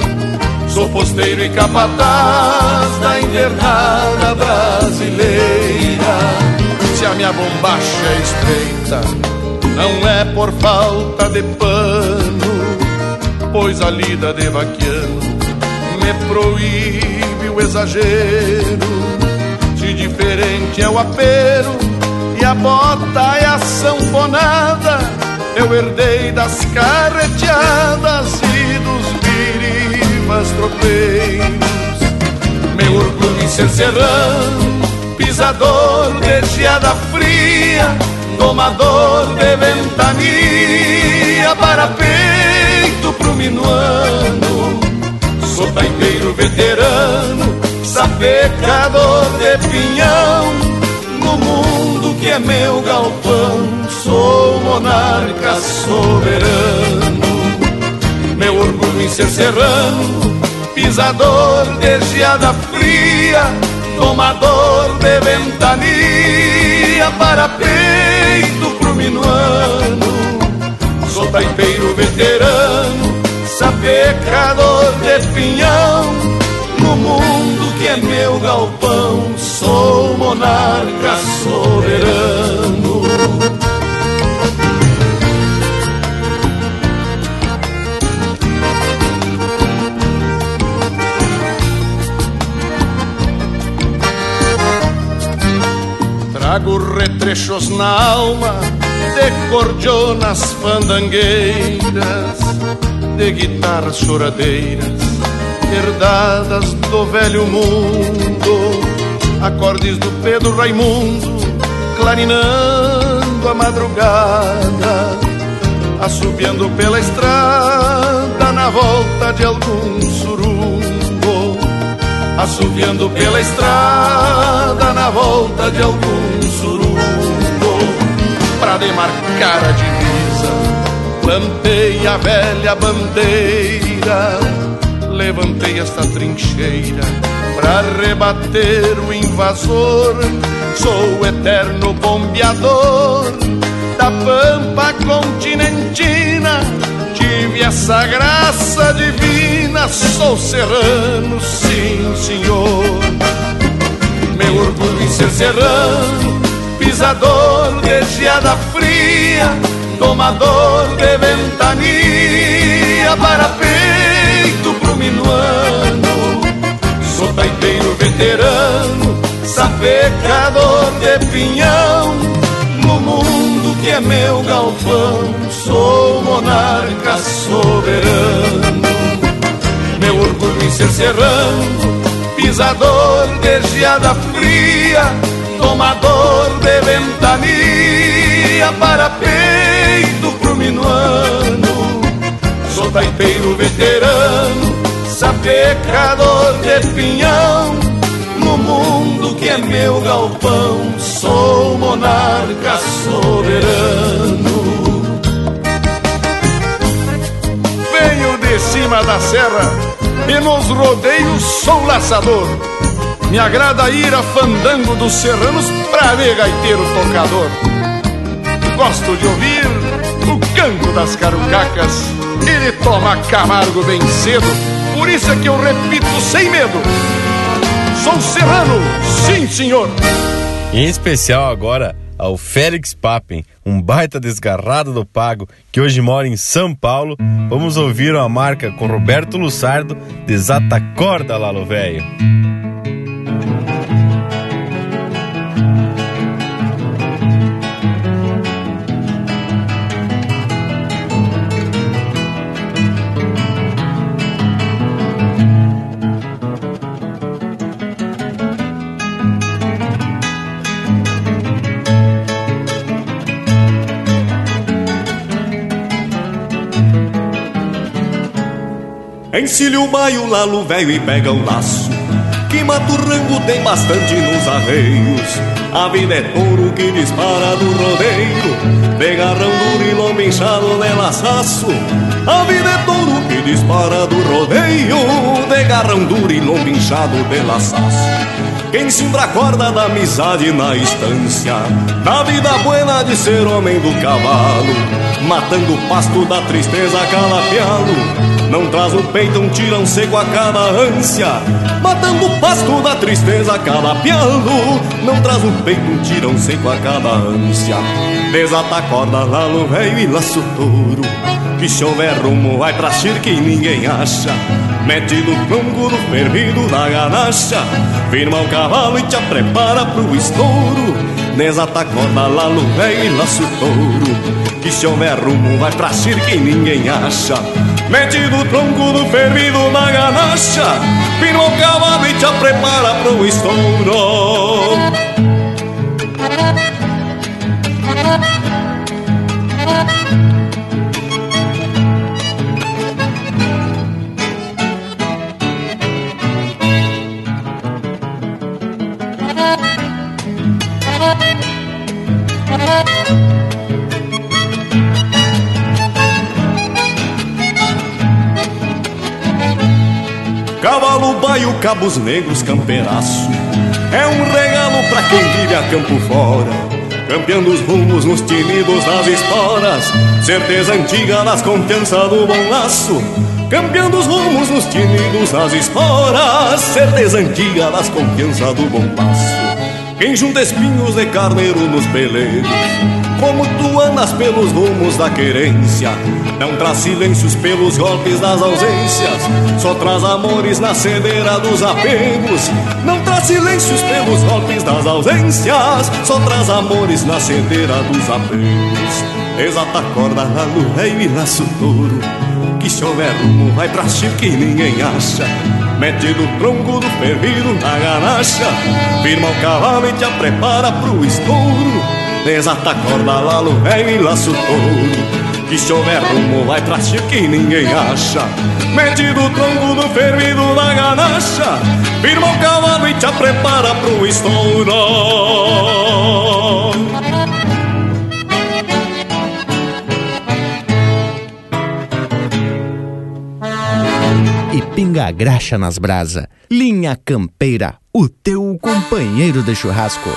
Sou posteiro e capataz da invernada brasileira. Se a minha bombacha é estreita, não é por falta de pano, pois a lida de vaquiano me proíbe o exagero. Se diferente é o apero e a bota é a sanfonada, eu herdei das carreteadas e dos virivas tropeiros. Meu orgulho em ser serrano, pisador de geada fria domador de ventania para peito pro minuano. Sou taipeiro veterano, sapecador de pinhão. No mundo que é meu galpão, sou monarca soberano. Meu orgulho em ser serrano, pisador de geada fria, tomador de ventania para peito pro minuano. Sou taipeiro veterano, sapecador de pinhão. No mundo que é meu galpão, sou monarca soberano. Trago retrechos na alma de cordionas fandangueiras, de guitarras choradeiras, herdadas do velho mundo, acordes do Pedro Raimundo, clarinando a madrugada, assobiando pela estrada na volta de algum surumbo assoviando pela estrada na volta de algum para demarcar a divisa. Plantei a velha bandeira, levantei esta trincheira para rebater o invasor. Sou o eterno bombeador da pampa continentina tive essa graça divina, sou serrano, sim senhor. Meu orgulho em ser serrano, pisador de geada fria, tomador de ventania para peito pro minuano. Sou taipeiro veterano, sapecador de pinhão galpão, sou monarca soberano. Meu orgulho em ser serrano, pisador de geada fria, tomador de ventania para peito pro minuano. Sou taipeiro veterano, sapecador de pinhão, no mundo que é meu galpão, sou monarca soberano. Venho de cima da serra e nos rodeios sou laçador. Me agrada ir a fandango dos serranos pra ver gaiteiro tocador. Gosto de ouvir o canto das carucacas e de tomar camargo bem cedo. Por isso é que eu repito sem medo: sou serrano, sim senhor. Em especial agora ao Félix Papen, um baita desgarrado do pago que hoje mora em São Paulo. Vamos ouvir uma marca com Roberto Lussardo, Desata Corda Lalo Velho. Encilha o baio, lalo velho e pega o laço Que mata o rango tem bastante nos arreios. A vida é touro que dispara do rodeio De garrão duro e lombo inchado de laçaço A vida é touro que dispara do rodeio De garrão duro e lombo inchado de laçaço quem cimbra a corda da amizade na estância Da vida buena de ser homem do cavalo Matando o pasto da tristeza calapialo Não traz no peito um tirão seco a cada ânsia. Matando o pasto da tristeza calapialo Não traz no peito um tirão seco a cada ânsia. Desata a corda lá no velho e laço touro. Que chover rumo vai pra circa e ninguém acha. Mete no tronco do fervido da ganacha. Firma o cavalo e te prepara pro estouro. Desata a corda lá no velho e laço touro. Que se houver rumo vai pra circa e ninguém acha Mete no tronco do fervido da ganacha Firma o cavalo e te prepara pro estouro Baio, cabos negros, campeiraço É um regalo pra quem vive a campo fora Campeando os rumos nos tinidos das esporas. Certeza antiga das confiança do bom laço Campeando os rumos nos tinidos das esporas. Certeza antiga das confiança do bom laço Quem junta espinhos de carneiro nos peleiros como tu andas pelos rumos da querência Não traz silêncios pelos golpes das ausências Só traz amores na cedeira dos apegos. Não traz silêncios pelos golpes das ausências Só traz amores na cedeira dos apegos. Exata corda no rei e laço touro. Que se houver rumo vai pra chique e ninguém acha. Mete no tronco do fervido na ganacha. Firma o cavalo e te prepara pro estouro. Desata a corda no velho e laço touro Que se houver rumo vai pra chique e ninguém acha Mete no tronco do fervido da ganacha Firma o cavalo e te prepara pro estouro e pinga a graxa nas brasa. Linha Campeira, o teu companheiro de churrasco.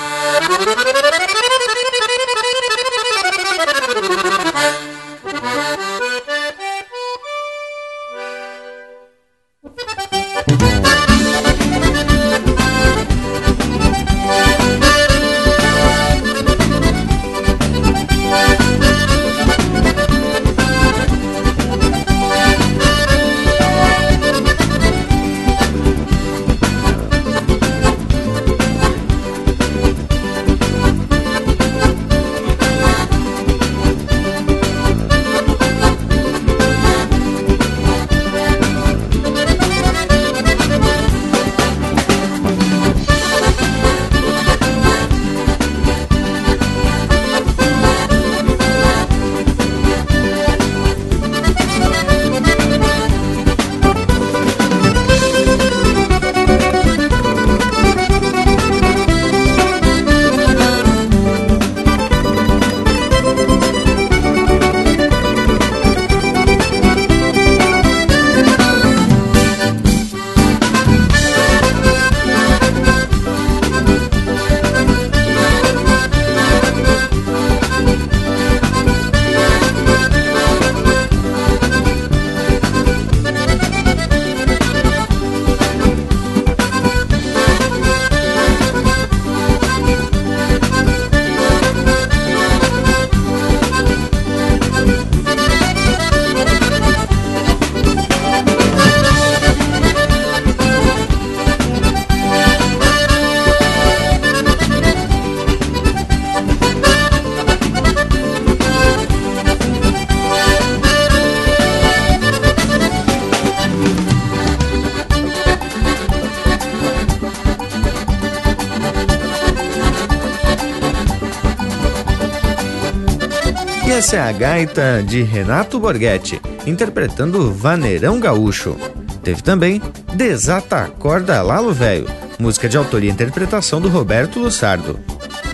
Essa é a gaita de Renato Borghetti, interpretando Vaneirão Gaúcho. Teve também Desata a Corda Lalo Velho, música de autoria e interpretação do Roberto Lussardo.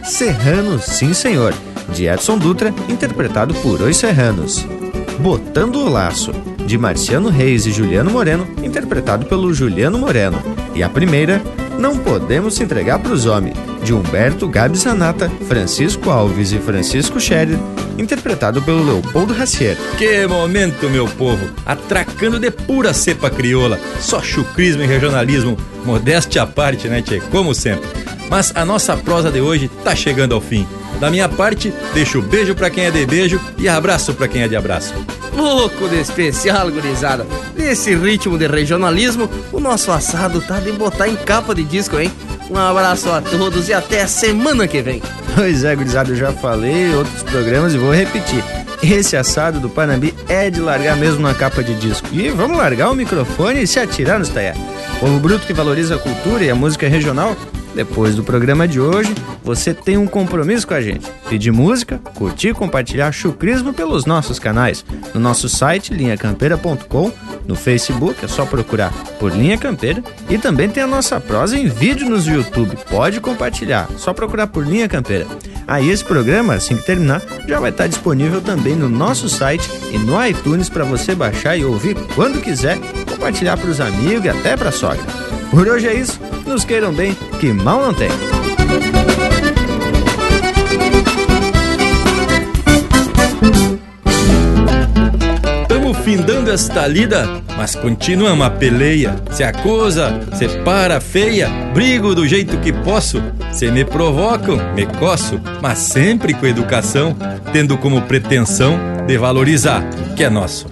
Serrano Sim Senhor, de Edson Dutra, interpretado por Os Serranos. Botando o Laço, de Marciano Reis e Juliano Moreno, interpretado pelo Juliano Moreno. E a primeira, Não Podemos Se Entregar para os Homens, de Humberto Gabi Zanata, Francisco Alves e Francisco Scherer, interpretado pelo Leopoldo Racier. Que momento, meu povo! Atracando de pura cepa crioula, só chucrismo e regionalismo, modéstia à parte, né, tchê? Como sempre. Mas a nossa prosa de hoje tá chegando ao fim. Da minha parte, deixo beijo para quem é de beijo e abraço para quem é de abraço. Louco de especial, gurizada. Nesse ritmo de regionalismo, o nosso assado tá de botar em capa de disco, hein? Um abraço a todos e até a semana que vem. Pois é, gurizada, eu já falei em outros programas e vou repetir. Esse assado do Panambi é de largar mesmo na capa de disco. E vamos largar o microfone e se atirar nos taiá. Povo bruto que valoriza a cultura e a música regional depois do programa de hoje, você tem um compromisso com a gente. Pedir música, curtir compartilhar chucrismo pelos nossos canais. No nosso site, linhacampeira.com, no Facebook, é só procurar por Linha Campeira. E também tem a nossa prosa em vídeo nos YouTube. Pode compartilhar, só procurar por Linha Campeira. Aí esse programa, assim que terminar, já vai estar disponível também no nosso site e no iTunes para você baixar e ouvir quando quiser, compartilhar para os amigos e até para a sogra. Por hoje é isso. Nos queiram bem, que mal não tem. Findando esta lida, mas continua uma peleia. Se a coisa se para feia, brigo do jeito que posso. Se me provocam, me coço, mas sempre com educação, tendo como pretensão de valorizar o que é nosso.